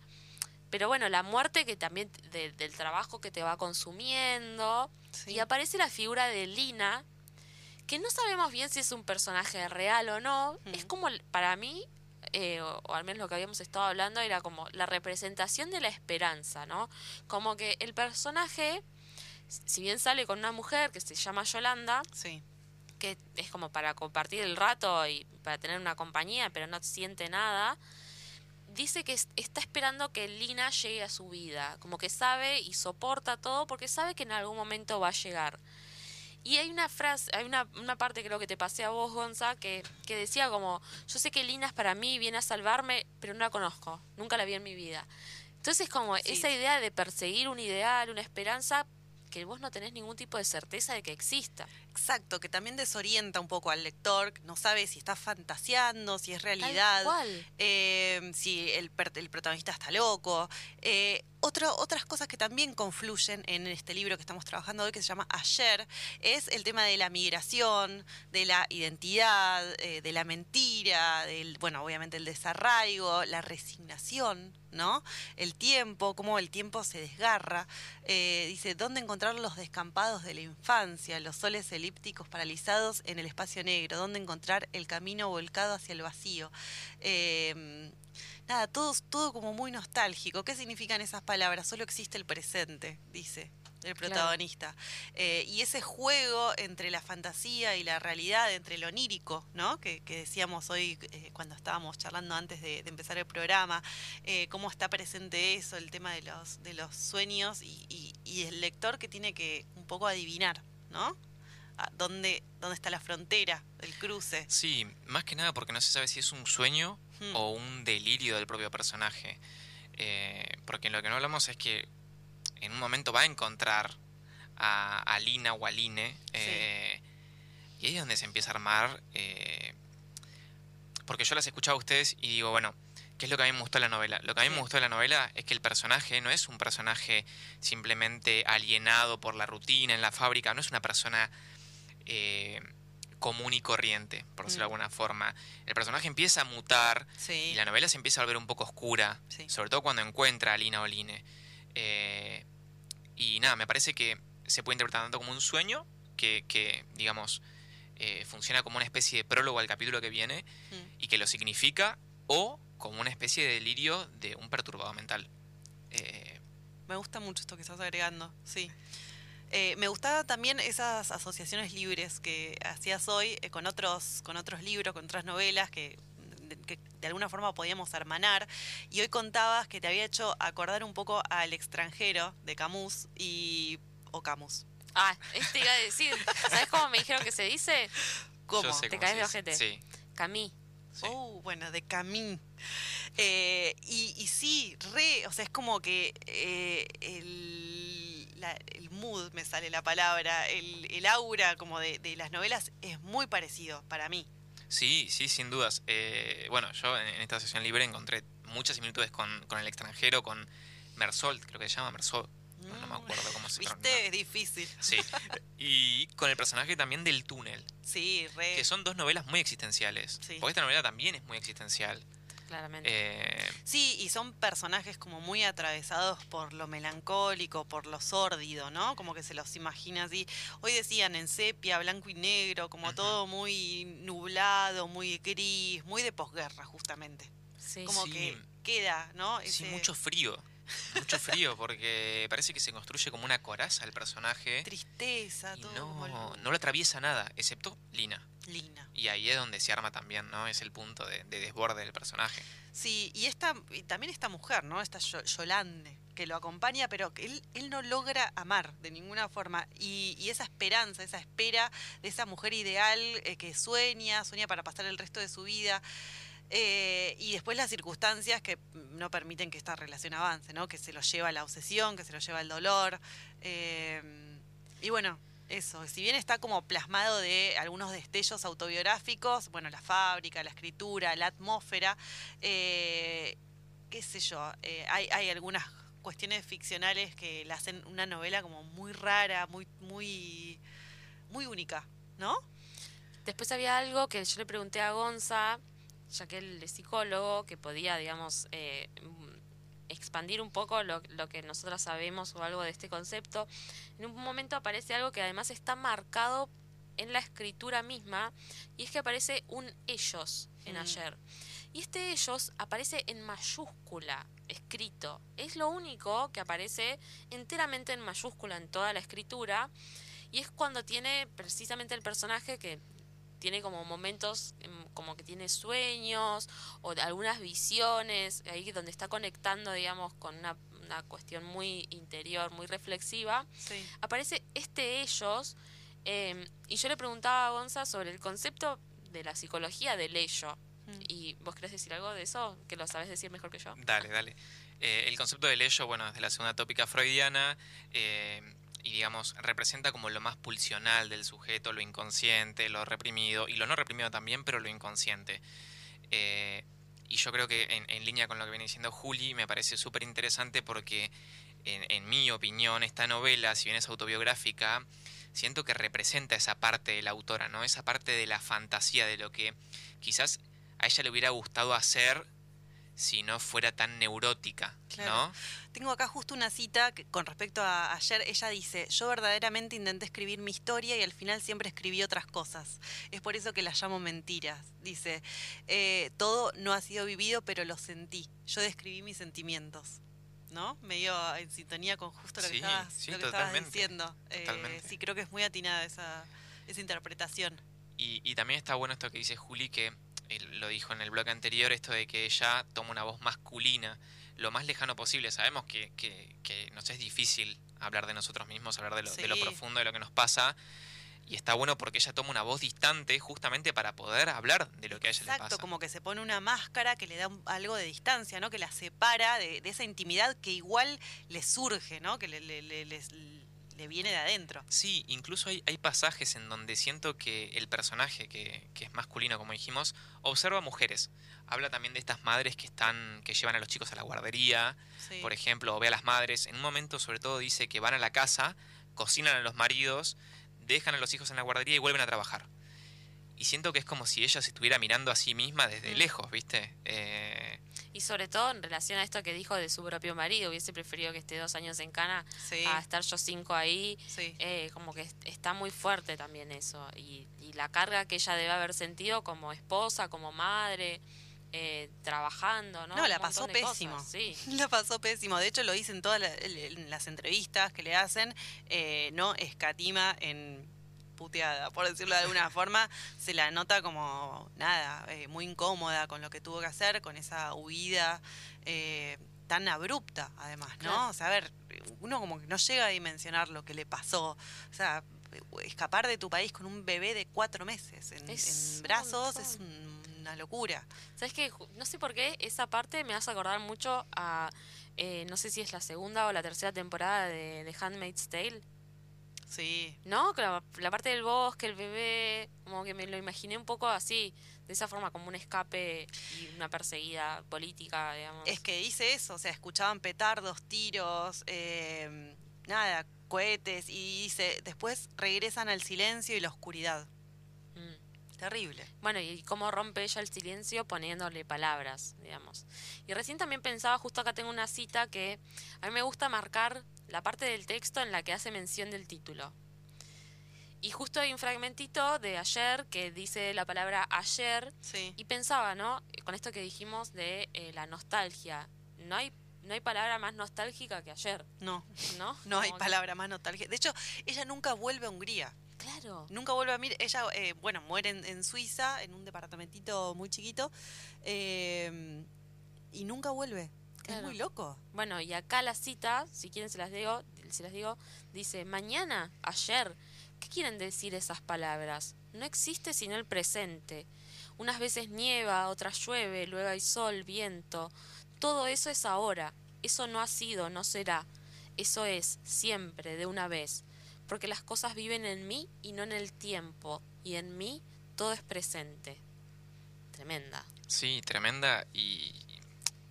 Pero bueno, la muerte que también de- del trabajo que te va consumiendo. Sí. Y aparece la figura de Lina, que no sabemos bien si es un personaje real o no. Mm. Es como, para mí, eh, o, o al menos lo que habíamos estado hablando, era como la representación de la esperanza, ¿no? Como que el personaje, si bien sale con una mujer que se llama Yolanda, Sí. que es como para compartir el rato y para tener una compañía, pero no siente nada, dice que es- está esperando que Lina llegue a su vida, como que sabe y soporta todo porque sabe que en algún momento va a llegar. Y hay una frase, hay una, una parte creo que te pasé a vos, Gonza, que, que decía como, yo sé que Lina es para mí, viene a salvarme, pero no la conozco, nunca la vi en mi vida. Entonces como Sí. esa idea de perseguir un ideal, una esperanza, que vos no tenés ningún tipo de certeza de que exista. Exacto, que también desorienta un poco al lector, no sabe si está fantaseando, si es realidad, eh, si el, el protagonista está loco. Eh, otro- otras cosas que también confluyen en este libro que estamos trabajando hoy, que se llama Ayer, es el tema de la migración, de la identidad, eh, de la mentira, del, bueno, obviamente el desarraigo, la resignación, ¿no? El tiempo, cómo el tiempo se desgarra. Eh, dice, ¿dónde encontrar los descampados de la infancia, los soles elípticos paralizados en el espacio negro? ¿Dónde encontrar el camino volcado hacia el vacío? Eh, nada, todo, todo como muy nostálgico. ¿Qué significan esas palabras? Solo existe el presente, dice el Claro. protagonista. Eh, y ese juego entre la fantasía y la realidad, entre lo onírico, ¿no? Que, que decíamos hoy eh, cuando estábamos charlando antes de, de empezar el programa, eh, cómo está presente eso, el tema de los, de los sueños y, y- y el lector que tiene que un poco adivinar, ¿no? A ¿Dónde, ¿Dónde está la frontera, el cruce? Sí, más que nada porque no se sabe si es un sueño Hmm. o un delirio del propio personaje. Eh, porque lo que no hablamos es que en un momento va a encontrar a, a Lina o a Line. eh, Y ahí es donde se empieza a armar. eh, porque yo las he escuchado a ustedes y digo, bueno, ¿qué es lo que a mí me gustó de la novela? Lo que a mí me gustó de la novela es que el personaje no es un personaje simplemente alienado por la rutina en la fábrica, no es una persona eh, común y corriente, por decirlo de Mm. alguna forma. El personaje empieza a mutar Sí. y la novela se empieza a volver un poco oscura, Sí. sobre todo cuando encuentra a Lina o Line. Eh, y nada, me parece que se puede interpretar tanto como un sueño, que, que, digamos, eh, funciona como una especie de prólogo al capítulo que viene Mm. y que lo significa, o como una especie de delirio de un perturbado mental. Eh, Me gusta mucho esto que estás agregando, sí. Eh, me gustaba también esas asociaciones libres que hacías hoy eh, con otros con otros libros, con otras novelas que, de- que de alguna forma podíamos hermanar. Y hoy contabas que te había hecho acordar un poco al extranjero de Camus y. o Camus. Ah, este iba a decir. ¿Sabes cómo me dijeron que se dice? ¿Cómo? Yo sé ¿Te cómo caes de ojete? Sí. Camí. sí. Oh, bueno, de Camín. Eh, y, y sí, re, o sea, es como que eh, el, la- el mood, me sale la palabra, el, el aura como de, de las novelas es muy parecido para mí. Sí, sí, sin dudas. Eh, bueno, yo en, en esta sesión libre encontré muchas similitudes con, con el extranjero, con Mersault, creo que se llama Mersault. No, no me acuerdo cómo se Mm, ¿Viste? Es difícil. Sí. Y con el personaje también del túnel, Sí, re. que son dos novelas muy existenciales. Sí. Porque esta novela también es muy existencial. Claramente. Eh, Sí, y son personajes como muy atravesados por lo melancólico, por lo sórdido, ¿no? Como que se los imagina así. Hoy decían en sepia, blanco y negro, como todo muy nublado, muy gris, muy de posguerra, justamente. sí. Como Sí. que queda, ¿no? sí, mucho frío. Mucho frío, porque parece que se construye como una coraza el personaje. Tristeza, Y todo no, no lo atraviesa nada, excepto Lina. Lina. Y ahí es donde se arma también, ¿no? Es el punto de, de desborde del personaje. Sí, y esta, y también esta mujer, ¿no? Esta Yo- Yolande, que lo acompaña, pero que él, él no logra amar de ninguna forma. Y, y esa esperanza, esa espera de esa mujer ideal eh, que sueña, sueña para pasar el resto de su vida. Eh, y después las circunstancias que no permiten que esta relación avance, ¿no? Que se lo lleva la obsesión, que se lo lleva al dolor. eh, y bueno, eso, si bien está como plasmado de algunos destellos autobiográficos, bueno, la fábrica, la escritura, la atmósfera, eh, qué sé yo, hay, hay algunas cuestiones ficcionales que la hacen una novela como muy rara, muy, muy, muy única, ¿no? Después había algo que yo le pregunté a Gonza, ya que él es psicólogo, que podía, digamos, eh, expandir un poco lo, lo que nosotros sabemos o algo de este concepto. En un momento aparece algo que además está marcado en la escritura misma, y es que aparece un ellos en Mm. ayer. Y este ellos aparece en mayúscula, escrito. Es lo único que aparece enteramente en mayúscula en toda la escritura. Y es cuando tiene precisamente el personaje que tiene como momentos em, como que tiene sueños o algunas visiones, ahí donde está conectando, digamos, con una, una cuestión muy interior, muy reflexiva. Sí. Aparece este ellos em, y yo le preguntaba a Gonza sobre el concepto de la psicología del ello. Mm. ¿Y vos querés decir algo de eso? Que lo sabes decir mejor que yo. Dale, dale. Eh, el concepto del ello, bueno, es de la segunda tópica freudiana eh, y, digamos, representa como lo más pulsional del sujeto, lo inconsciente, lo reprimido y lo no reprimido también, pero lo inconsciente. Eh, y yo creo que en, en línea con lo que viene diciendo Juli, me parece súper interesante porque, en, en mi opinión, esta novela, si bien es autobiográfica, siento que representa esa parte de la autora, ¿no? Esa parte de la fantasía, de lo que quizás a ella le hubiera gustado hacer si no fuera tan neurótica, Claro. ¿no? Tengo acá justo una cita que, con respecto a ayer. Ella dice, yo verdaderamente intenté escribir mi historia y al final siempre escribí otras cosas. Es por eso que las llamo mentiras. Dice, "Eh, todo no ha sido vivido, pero lo sentí. Yo describí mis sentimientos. ¿No? Medio en sintonía con justo lo que Sí, estabas, sí, lo que estabas diciendo. Eh, sí, creo que es muy atinada esa, esa interpretación. Y, y también está bueno esto que dice Juli, que lo dijo en el bloque anterior, esto de que ella toma una voz masculina lo más lejano posible. Sabemos que, que, que nos es difícil hablar de nosotros mismos, hablar de lo, de lo profundo de lo que nos pasa. Y está bueno porque ella toma una voz distante justamente para poder hablar de lo que a ella le Exacto, como que se pone una máscara que le da un- algo de distancia, ¿no? Que la separa de, de esa intimidad que igual le surge, ¿no? Que le, le- le- les- le viene de adentro. Sí, incluso hay, hay pasajes en donde siento que el personaje, que, que es masculino, como dijimos, observa mujeres. Habla también de estas madres que están, que llevan a los chicos a la guardería, Sí. por ejemplo, o ve a las madres. En un momento, sobre todo, dice que van a la casa, cocinan a los maridos, dejan a los hijos en la guardería y vuelven a trabajar. Y siento que es como si ella se estuviera mirando a sí misma desde Mm. lejos, ¿viste? Eh, Y sobre todo en relación a esto que dijo de su propio marido, hubiese preferido que esté dos años en Cana Sí, a estar yo cinco ahí. sí. Eh, como que est- está muy fuerte también eso. Y, y la carga que ella debe haber sentido como esposa, como madre, eh, trabajando, ¿no? No, la pasó cosas, pésimo. Sí. [laughs] La pasó pésimo. De hecho, lo dice en todas la- en las entrevistas que le hacen. eh, no escatima en, puteada, por decirlo de alguna [laughs] forma. Se la nota como, nada, eh, muy incómoda con lo que tuvo que hacer, con esa huida eh, tan abrupta, además, ¿no? Claro. O sea, a ver, uno como que no llega a dimensionar lo que le pasó. O sea, escapar de tu país con un bebé de cuatro meses en, brazos es un- una locura. ¿Sabes qué? Ju- No sé por qué esa parte me hace acordar mucho a. eh, no sé si es la segunda o la tercera temporada de, de Handmaid's Tale. Sí. ¿No? La, la parte del bosque, el bebé. Como que me lo imaginé un poco así. De esa forma, como un escape y una perseguida política, digamos. Es que dice eso, o sea, escuchaban petardos, tiros, eh, nada, cohetes, y dice, después regresan al silencio y la oscuridad. Terrible. Bueno, y cómo rompe ella el silencio poniéndole palabras, digamos. Y recién también pensaba, justo acá tengo una cita que a mí me gusta marcar la parte del texto en la que hace mención del título. Y justo hay un fragmentito de ayer que dice la palabra ayer Sí. y pensaba, ¿no? Con esto que dijimos de eh, la nostalgia. No hay, no hay palabra más nostálgica que ayer, No, ¿no? no hay palabra más nostálgica. De hecho, ella nunca vuelve a Hungría. Claro. Nunca vuelve a mirar. Ella, eh, bueno, muere en, en Suiza, en un departamentito muy chiquito, eh, y nunca vuelve. Es muy loco. Bueno, y acá la cita, si quieren se las digo, se las digo, dice, mañana, ayer, ¿qué quieren decir esas palabras? No existe sino el presente. Unas veces nieva, otras llueve, luego hay sol, viento. Todo eso es ahora. Eso no ha sido, no será. Eso es, siempre, de una vez. Porque las cosas viven en mí y no en el tiempo. Y en mí todo es presente. Tremenda. Sí, tremenda. Y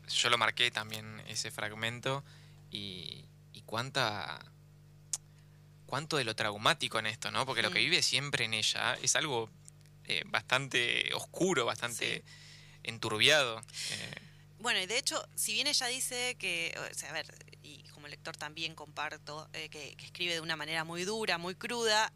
yo lo marqué también ese fragmento. Y, y cuánta. cuánto de lo traumático en esto, ¿no? Porque lo que vive siempre en ella es algo eh, bastante oscuro, bastante enturbiado. Eh, Bueno, y de hecho, si bien ella dice que, o sea, a ver, y como lector también comparto, eh, que, escribe de una manera muy dura, muy cruda,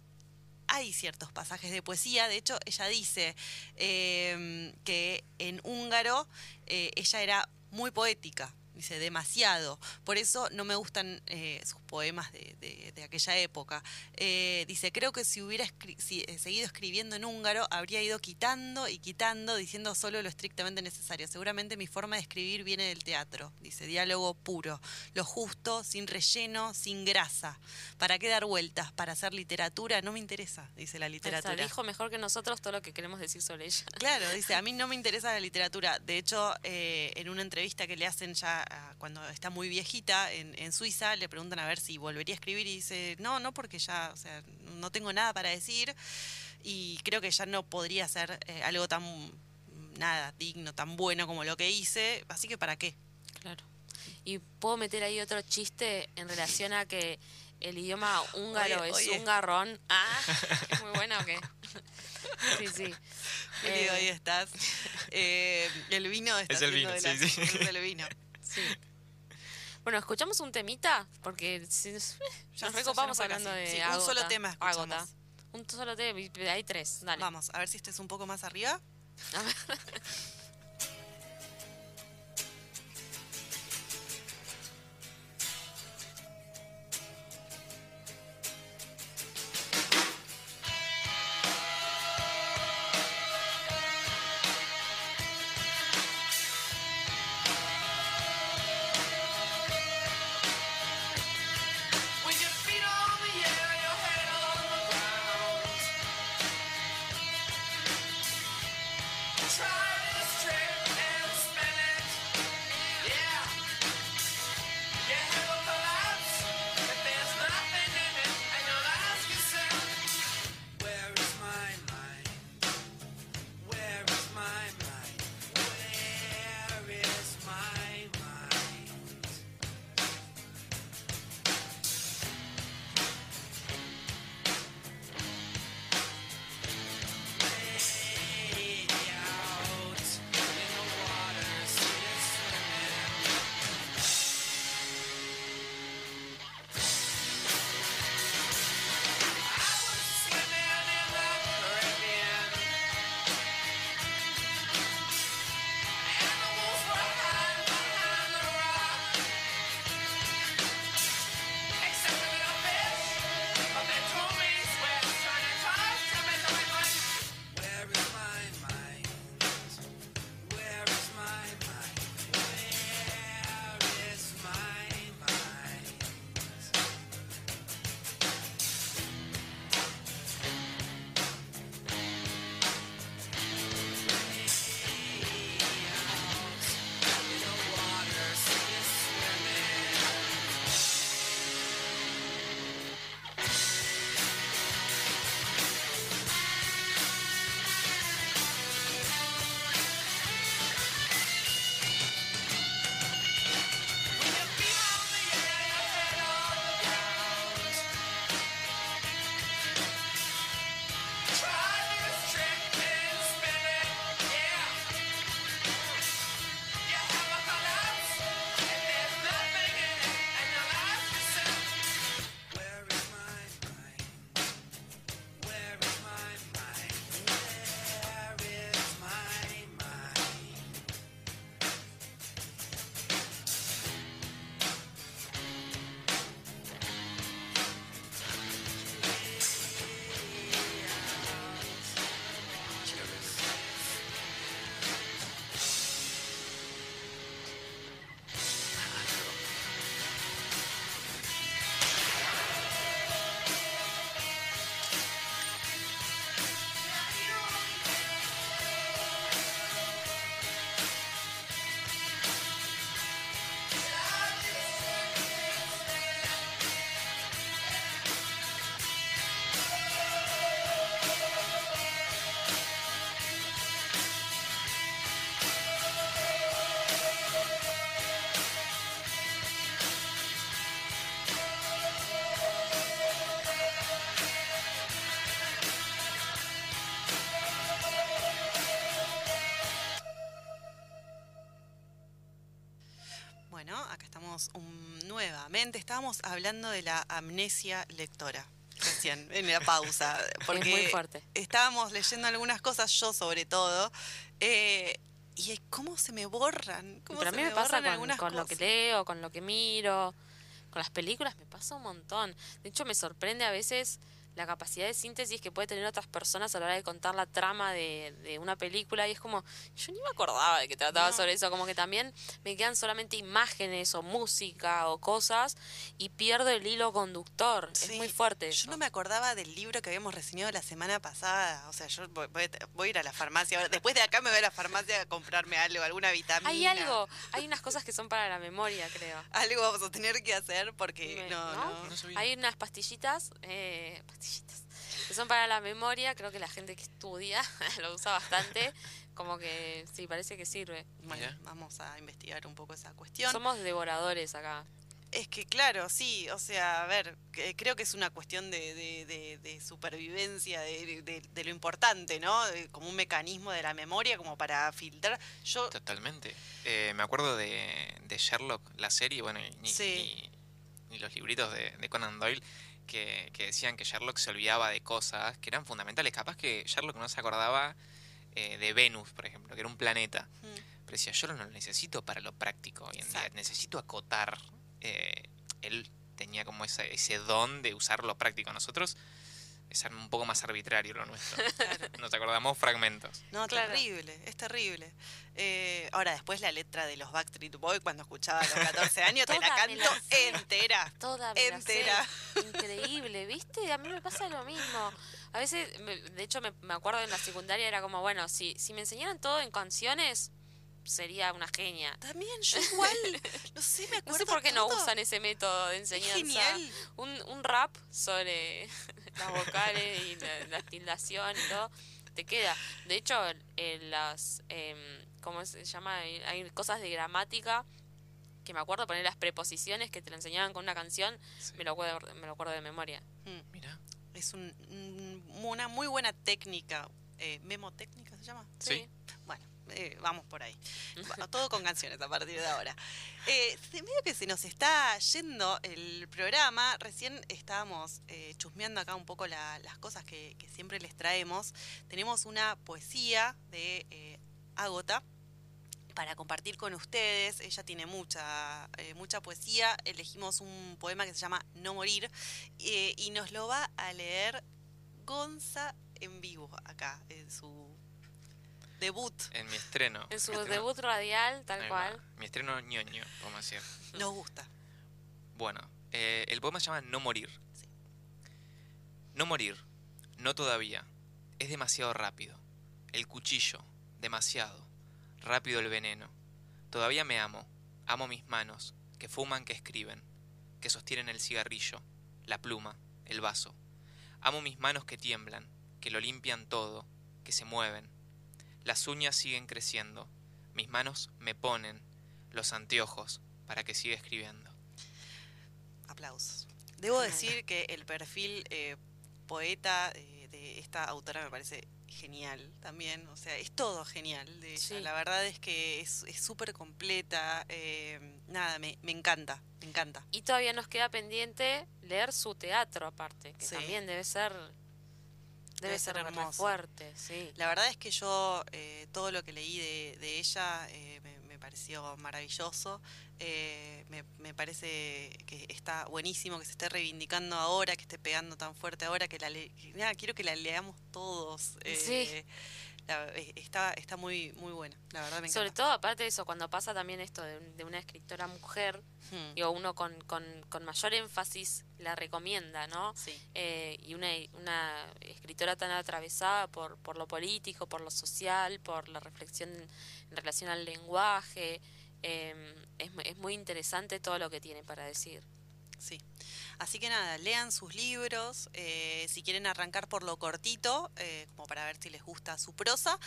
hay ciertos pasajes de poesía. De hecho, ella dice eh, que en húngaro eh, ella era muy poética. Dice, demasiado. Por eso no me gustan eh, sus poemas de, de- de aquella época. Eh, dice, creo que si hubiera escri- si, eh, seguido escribiendo en húngaro, habría ido quitando y quitando, diciendo solo lo estrictamente necesario. Seguramente mi forma de escribir viene del teatro. Dice, diálogo puro, lo justo, sin relleno, sin grasa. ¿Para qué dar vueltas? ¿Para hacer literatura? No me interesa, dice la literatura. dijo mejor que nosotros todo lo que queremos decir sobre ella. [laughs] Claro, dice, a mí no me [laughs] interesa la literatura. De hecho, eh, en una entrevista que le hacen ya ah, cuando está muy viejita en, en Suiza, le preguntan a ver si volvería a escribir y dice, no, no, porque ya, o sea, no tengo nada para decir y creo que ya no podría hacer eh, algo tan, nada, digno, tan bueno como lo que hice, así que ¿para qué? Claro. Y puedo meter ahí otro chiste en relación a que el idioma húngaro Oye, es oye. un garrón. [laughs] Ah, ¿es muy buena o qué? Sí, sí. Eh, ahí estás. Eh, el vino está Es el vino, de sí, las- sí. es el vino. sí. Bueno, ¿escuchamos un temita? Porque si nos, Ya- nos ya recopamos hablando casi. de Sí, un Ágota. solo tema escuchamos. Ágota. Un solo tema, hay tres, dale. Vamos, a ver si este es un poco más arriba. A ver. [laughs] nuevamente. Estábamos hablando de la amnesia lectora recién, en la pausa. [laughs] Porque muy fuerte. estábamos leyendo algunas cosas, yo sobre todo. eh, y cómo se me borran. Cómo Pero a se mí me pasa borran con, algunas con lo que leo, con lo que miro, con las películas, me pasa un montón. De hecho, me sorprende a veces la capacidad de síntesis que puede tener otras personas a la hora de contar la trama de, de una película y es como, yo ni me acordaba de que trataba No. sobre eso, como que también me quedan solamente imágenes o música o cosas y pierdo el hilo conductor. es muy fuerte. Yo eso. no me acordaba del libro que habíamos reseñado la semana pasada. O sea, yo voy, voy- voy a ir a la farmacia. ahora. Después de acá me voy a la farmacia a comprarme algo, alguna vitamina. Hay algo, hay unas cosas que son para la memoria, creo. Algo vamos a tener que hacer porque Me- no, ¿no? no. Hay unas pastillitas, eh, pastillitas, que son para la memoria, creo que la gente que estudia [laughs] lo usa bastante, como que sí, parece que sirve. Bueno, vamos a investigar un poco esa cuestión. Somos devoradores acá. Es que claro, sí, o sea, a ver, que- creo que es una cuestión de, de- de- de supervivencia, de, de- de lo importante, ¿no? De- como un mecanismo de la memoria, como para filtrar. Yo, Totalmente. Eh, me acuerdo de, de Sherlock, la serie, bueno, y ni, Sí. ni- ni los libritos de, de Conan Doyle, que, que decían que Sherlock se olvidaba de cosas que eran fundamentales. Capaz que Sherlock no se acordaba eh, de Venus, por ejemplo, que era un planeta. Mm, Pero decía, yo no lo necesito para lo práctico hoy en día, necesito acotar. Eh, él tenía como esa- ese don de usar lo práctico. Nosotros es un poco más arbitrario lo nuestro. [laughs] Nos acordamos fragmentos. no, Claro. terrible, es terrible. Eh, ahora, después la letra de los Backstreet Boys, cuando escuchaba a los 14 años, te la canto la entera. Toda me la sé. Entera. Increíble, ¿viste? A mí me pasa lo mismo. A veces, me- de hecho, me, me acuerdo en la secundaria era como, bueno, si, si me enseñaran todo en canciones, sería una genia. También, yo igual, [laughs] no sé, me acuerdo No sé por qué no usan ese método de Es enseñanza. genial. Un, un rap sobre las vocales y la, la tildación y todo, te queda. De hecho, en las, em, ¿cómo se llama? Hay, hay cosas de gramática que me acuerdo poner las preposiciones que te lo enseñaban con una canción, Sí. me lo acuerdo, me lo acuerdo de memoria. Mm. Mira. Es un- un- una muy buena técnica. Eh, ¿Memotécnica se llama? Sí. Eh, vamos por ahí. Todo con canciones a partir de ahora. Eh, medio que se nos está yendo el programa. Recién estábamos eh, chusmeando acá un poco la- las cosas que, que siempre les traemos. Tenemos una poesía de eh, Ágota para compartir con ustedes. Ella tiene mucha, eh, mucha poesía. Elegimos un poema que se llama No Morir eh, y nos lo va a leer Gonza en vivo acá, en su debut. En mi estreno. En su estreno- debut radial, tal cual. Mi estreno ñoño, podemos decir. Nos gusta. Bueno, eh, el poema se llama No morir. Sí. No morir, no todavía. Es demasiado rápido. El cuchillo, demasiado. Rápido el veneno. Todavía me amo. Amo mis manos, que fuman, que escriben, que sostienen el cigarrillo, la pluma, el vaso. Amo mis manos que tiemblan, que lo limpian todo, que se mueven. Las uñas siguen creciendo. Mis manos me ponen los anteojos para que siga escribiendo. Aplausos. Debo decir que el perfil eh, poeta eh, de esta autora me parece genial también. O sea, es todo genial de ella. Sí. La verdad es que es súper completa. eh, nada, me, me encanta, me encanta. Y todavía nos queda pendiente leer su teatro aparte, que Sí. también debe ser debe, Debe ser, ser hermoso. fuerte, sí. La verdad es que yo eh, todo lo que leí de, de ella eh, me, me pareció maravilloso. Eh, me, me parece que está buenísimo que se esté reivindicando ahora, que esté pegando tan fuerte ahora, que la le- nada, quiero que la leamos todos. eh, la- eh, está, está muy, muy buena, la verdad me Sobre encanta. todo, aparte de eso, cuando pasa también esto de, de una escritora mujer, Hmm, digo, uno con, con, con mayor énfasis la recomienda, ¿no? sí, Eh, y una, una escritora tan atravesada por, por lo político, por lo social, por la reflexión en, en relación al lenguaje, eh, es, es muy interesante todo lo que tiene para decir. sí. Así que nada, lean sus libros, eh, si quieren arrancar por lo cortito, eh, como para ver si les gusta su prosa,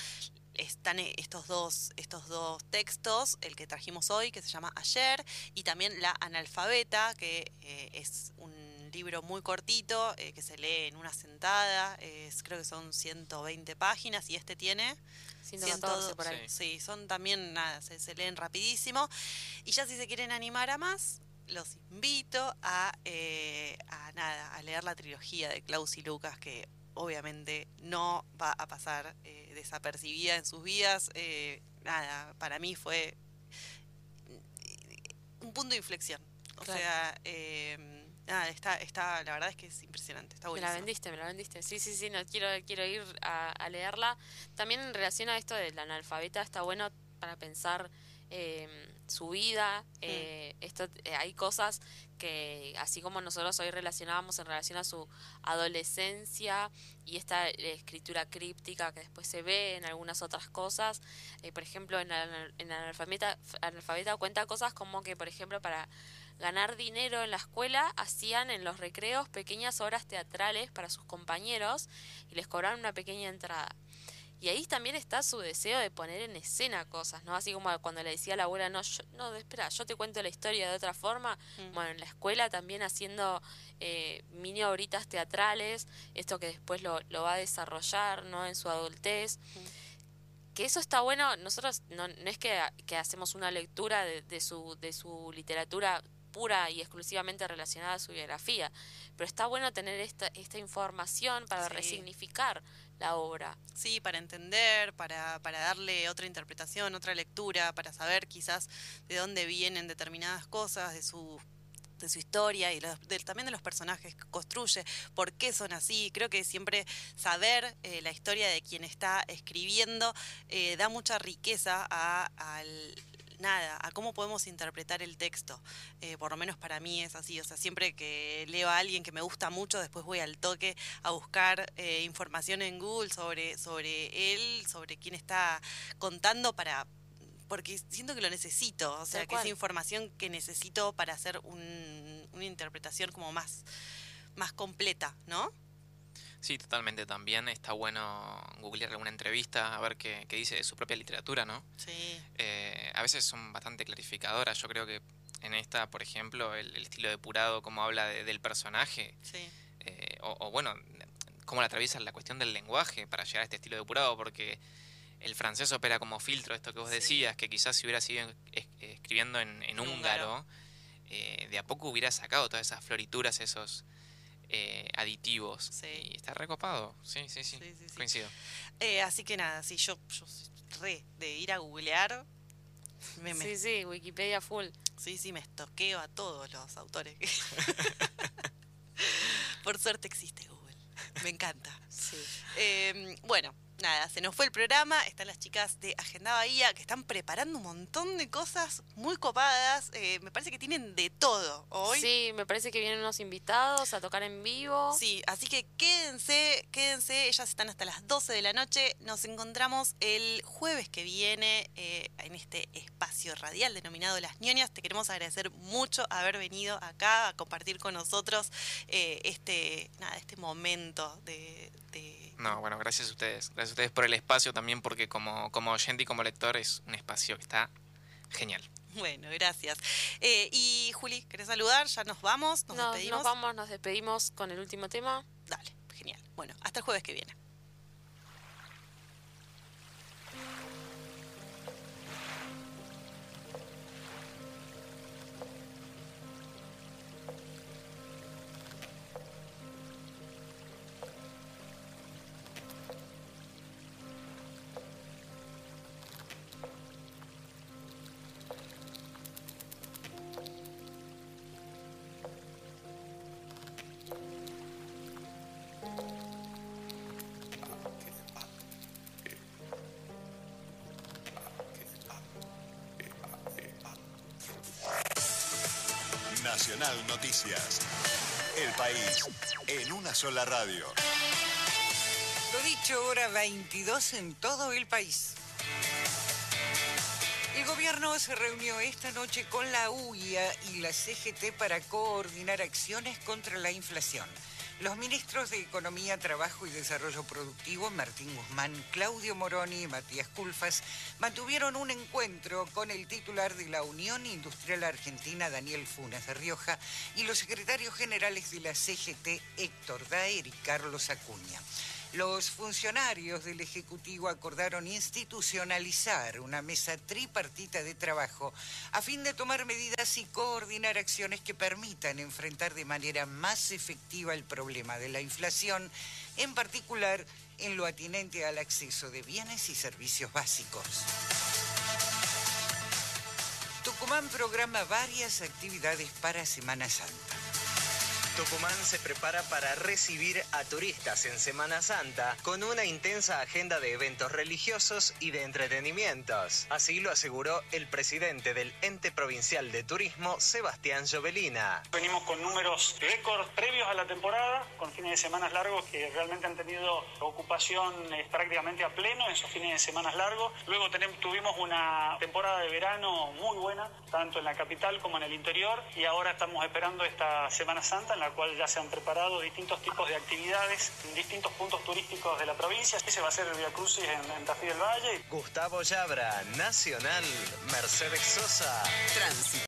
están eh, estos dos, estos dos textos, el que trajimos hoy, que se llama Ayer, y también La Analfabeta, que eh, es un libro muy cortito, eh, que se lee en una sentada, es, creo que son 120 páginas, y este tiene 114 por ahí. Sí. Sí, son también, nada, se, se leen rapidísimo. Y ya si se quieren animar a más, los invito a, eh, a nada, a leer la trilogía de Klaus y Lucas, que obviamente no va a pasar eh, desapercibida en sus vidas. Eh, nada, para mí fue un punto de inflexión. O Claro. sea, eh, nada, está, está, la verdad es que es impresionante, está Me la vendiste, me la vendiste. Sí, sí, sí, no, quiero, quiero ir a, a leerla. También en relación a esto del analfabeta, está bueno para pensar eh, su vida. eh, esto, eh, hay cosas que, así como nosotros hoy relacionábamos en relación a su adolescencia y esta eh, escritura críptica que después se ve en algunas otras cosas, por ejemplo, en, en analfabeta, analfabeta cuenta cosas como que, por ejemplo, para ganar dinero en la escuela, hacían en los recreos pequeñas obras teatrales para sus compañeros y les cobraban una pequeña entrada. Y ahí también está su deseo de poner en escena cosas, ¿no? Así como cuando le decía a la abuela, no, yo- no, espera, yo te cuento la historia de otra forma. Mm. Bueno, en la escuela también haciendo eh, mini obritas teatrales, esto que después lo, lo va a desarrollar, ¿no? En su adultez que eso está bueno, nosotros no, no es que, que hacemos una lectura de, de su, de su literatura pura y exclusivamente relacionada a su biografía, pero está bueno tener esta, esta información para Sí. resignificar la obra. Sí, para entender, para, para darle otra interpretación, otra lectura, para saber quizás de dónde vienen determinadas cosas, de su de su historia y los- del- también de los personajes que construye, por qué son así. Creo que siempre saber eh, la historia de quien está escribiendo eh, da mucha riqueza a, al nada, a cómo podemos interpretar el texto. Eh, por lo menos para mí es así. O sea, siempre que leo a alguien que me gusta mucho, después voy al toque a buscar eh, información en Google sobre, sobre él, sobre quién está contando para porque siento que lo necesito, o sea, que es información que necesito para hacer un- una interpretación como más, más completa, ¿no? Sí, totalmente. También está bueno googlear alguna entrevista, a ver qué, qué dice de su propia literatura, ¿no? Sí, Eh, a veces son bastante clarificadoras. Yo creo que en esta, por ejemplo, el, el estilo depurado, como habla de- del personaje, sí, eh, o, o bueno, cómo la atraviesa la cuestión del lenguaje para llegar a este estilo depurado, porque el francés opera como filtro, esto que vos Sí. decías, que quizás si hubiera sido es- escribiendo en, húngaro. eh, de a poco hubiera sacado todas esas florituras, esos eh, aditivos. Sí. Y está recopado, sí, sí, sí, Sí, sí, sí. coincido. Eh, así que nada, sí, yo, yo soy re de ir a googlear. Me, me- Sí, sí, Wikipedia full. sí, sí, me estoqueo a todos los autores. [laughs] Por suerte existe Google. Me encanta. Sí. Eh, bueno, nada, se nos fue el programa. Están las chicas de Agenda Bahía que están preparando un montón de cosas muy copadas. Eh, me parece que tienen de todo hoy. Sí, me parece que vienen unos invitados a tocar en vivo. Sí, así que quédense, quédense, ellas están hasta las 12 de la noche. Nos encontramos el jueves que viene eh, en este espacio radial denominado Las ñoñas. Te queremos agradecer mucho haber venido acá a compartir con nosotros eh, este, nada, este momento de, de- No, bueno, gracias a ustedes. Gracias a ustedes por el espacio también, porque como, como oyente y como lector es un espacio que está genial. Bueno, gracias. Eh, y Juli, ¿querés saludar? Ya nos vamos, nos Nos, despedimos. nos vamos, nos despedimos con el último tema. Dale, genial. Bueno, hasta el jueves que viene. Nacional Noticias. El país en una sola radio. Lo dicho, hora 22 en todo el país. El gobierno se reunió esta noche con la UIA y la CGT para coordinar acciones contra la inflación. Los ministros de Economía, Trabajo y Desarrollo Productivo, Martín Guzmán, Claudio Moroni y Matías Culfas, mantuvieron un encuentro con el titular de la Unión Industrial Argentina, Daniel Funes de Rioja, y los secretarios generales de la CGT, Héctor Daer y Carlos Acuña. Los funcionarios del Ejecutivo acordaron institucionalizar una mesa tripartita de trabajo a fin de tomar medidas y coordinar acciones que permitan enfrentar de manera más efectiva el problema de la inflación, en particular en lo atinente al acceso de bienes y servicios básicos. Tucumán programa varias actividades para Semana Santa. Tucumán se prepara para recibir a turistas en Semana Santa con una intensa agenda de eventos religiosos y de entretenimientos. Así lo aseguró el presidente del ente provincial de turismo, Sebastián Jovelina. Venimos con números récord previos a la temporada, con fines de semana largos que realmente han tenido ocupación eh, prácticamente a pleno en esos fines de semana largos. Luego tuvimos una temporada de verano muy buena, tanto en la capital como en el interior, y ahora estamos esperando esta Semana Santa en la cual ya se han preparado distintos tipos de actividades en distintos puntos turísticos de la provincia. Ese va a ser el Via Crucis en, en Tafí del Valle. Gustavo Llabra, Nacional, Mercedes Sosa. Tránsito.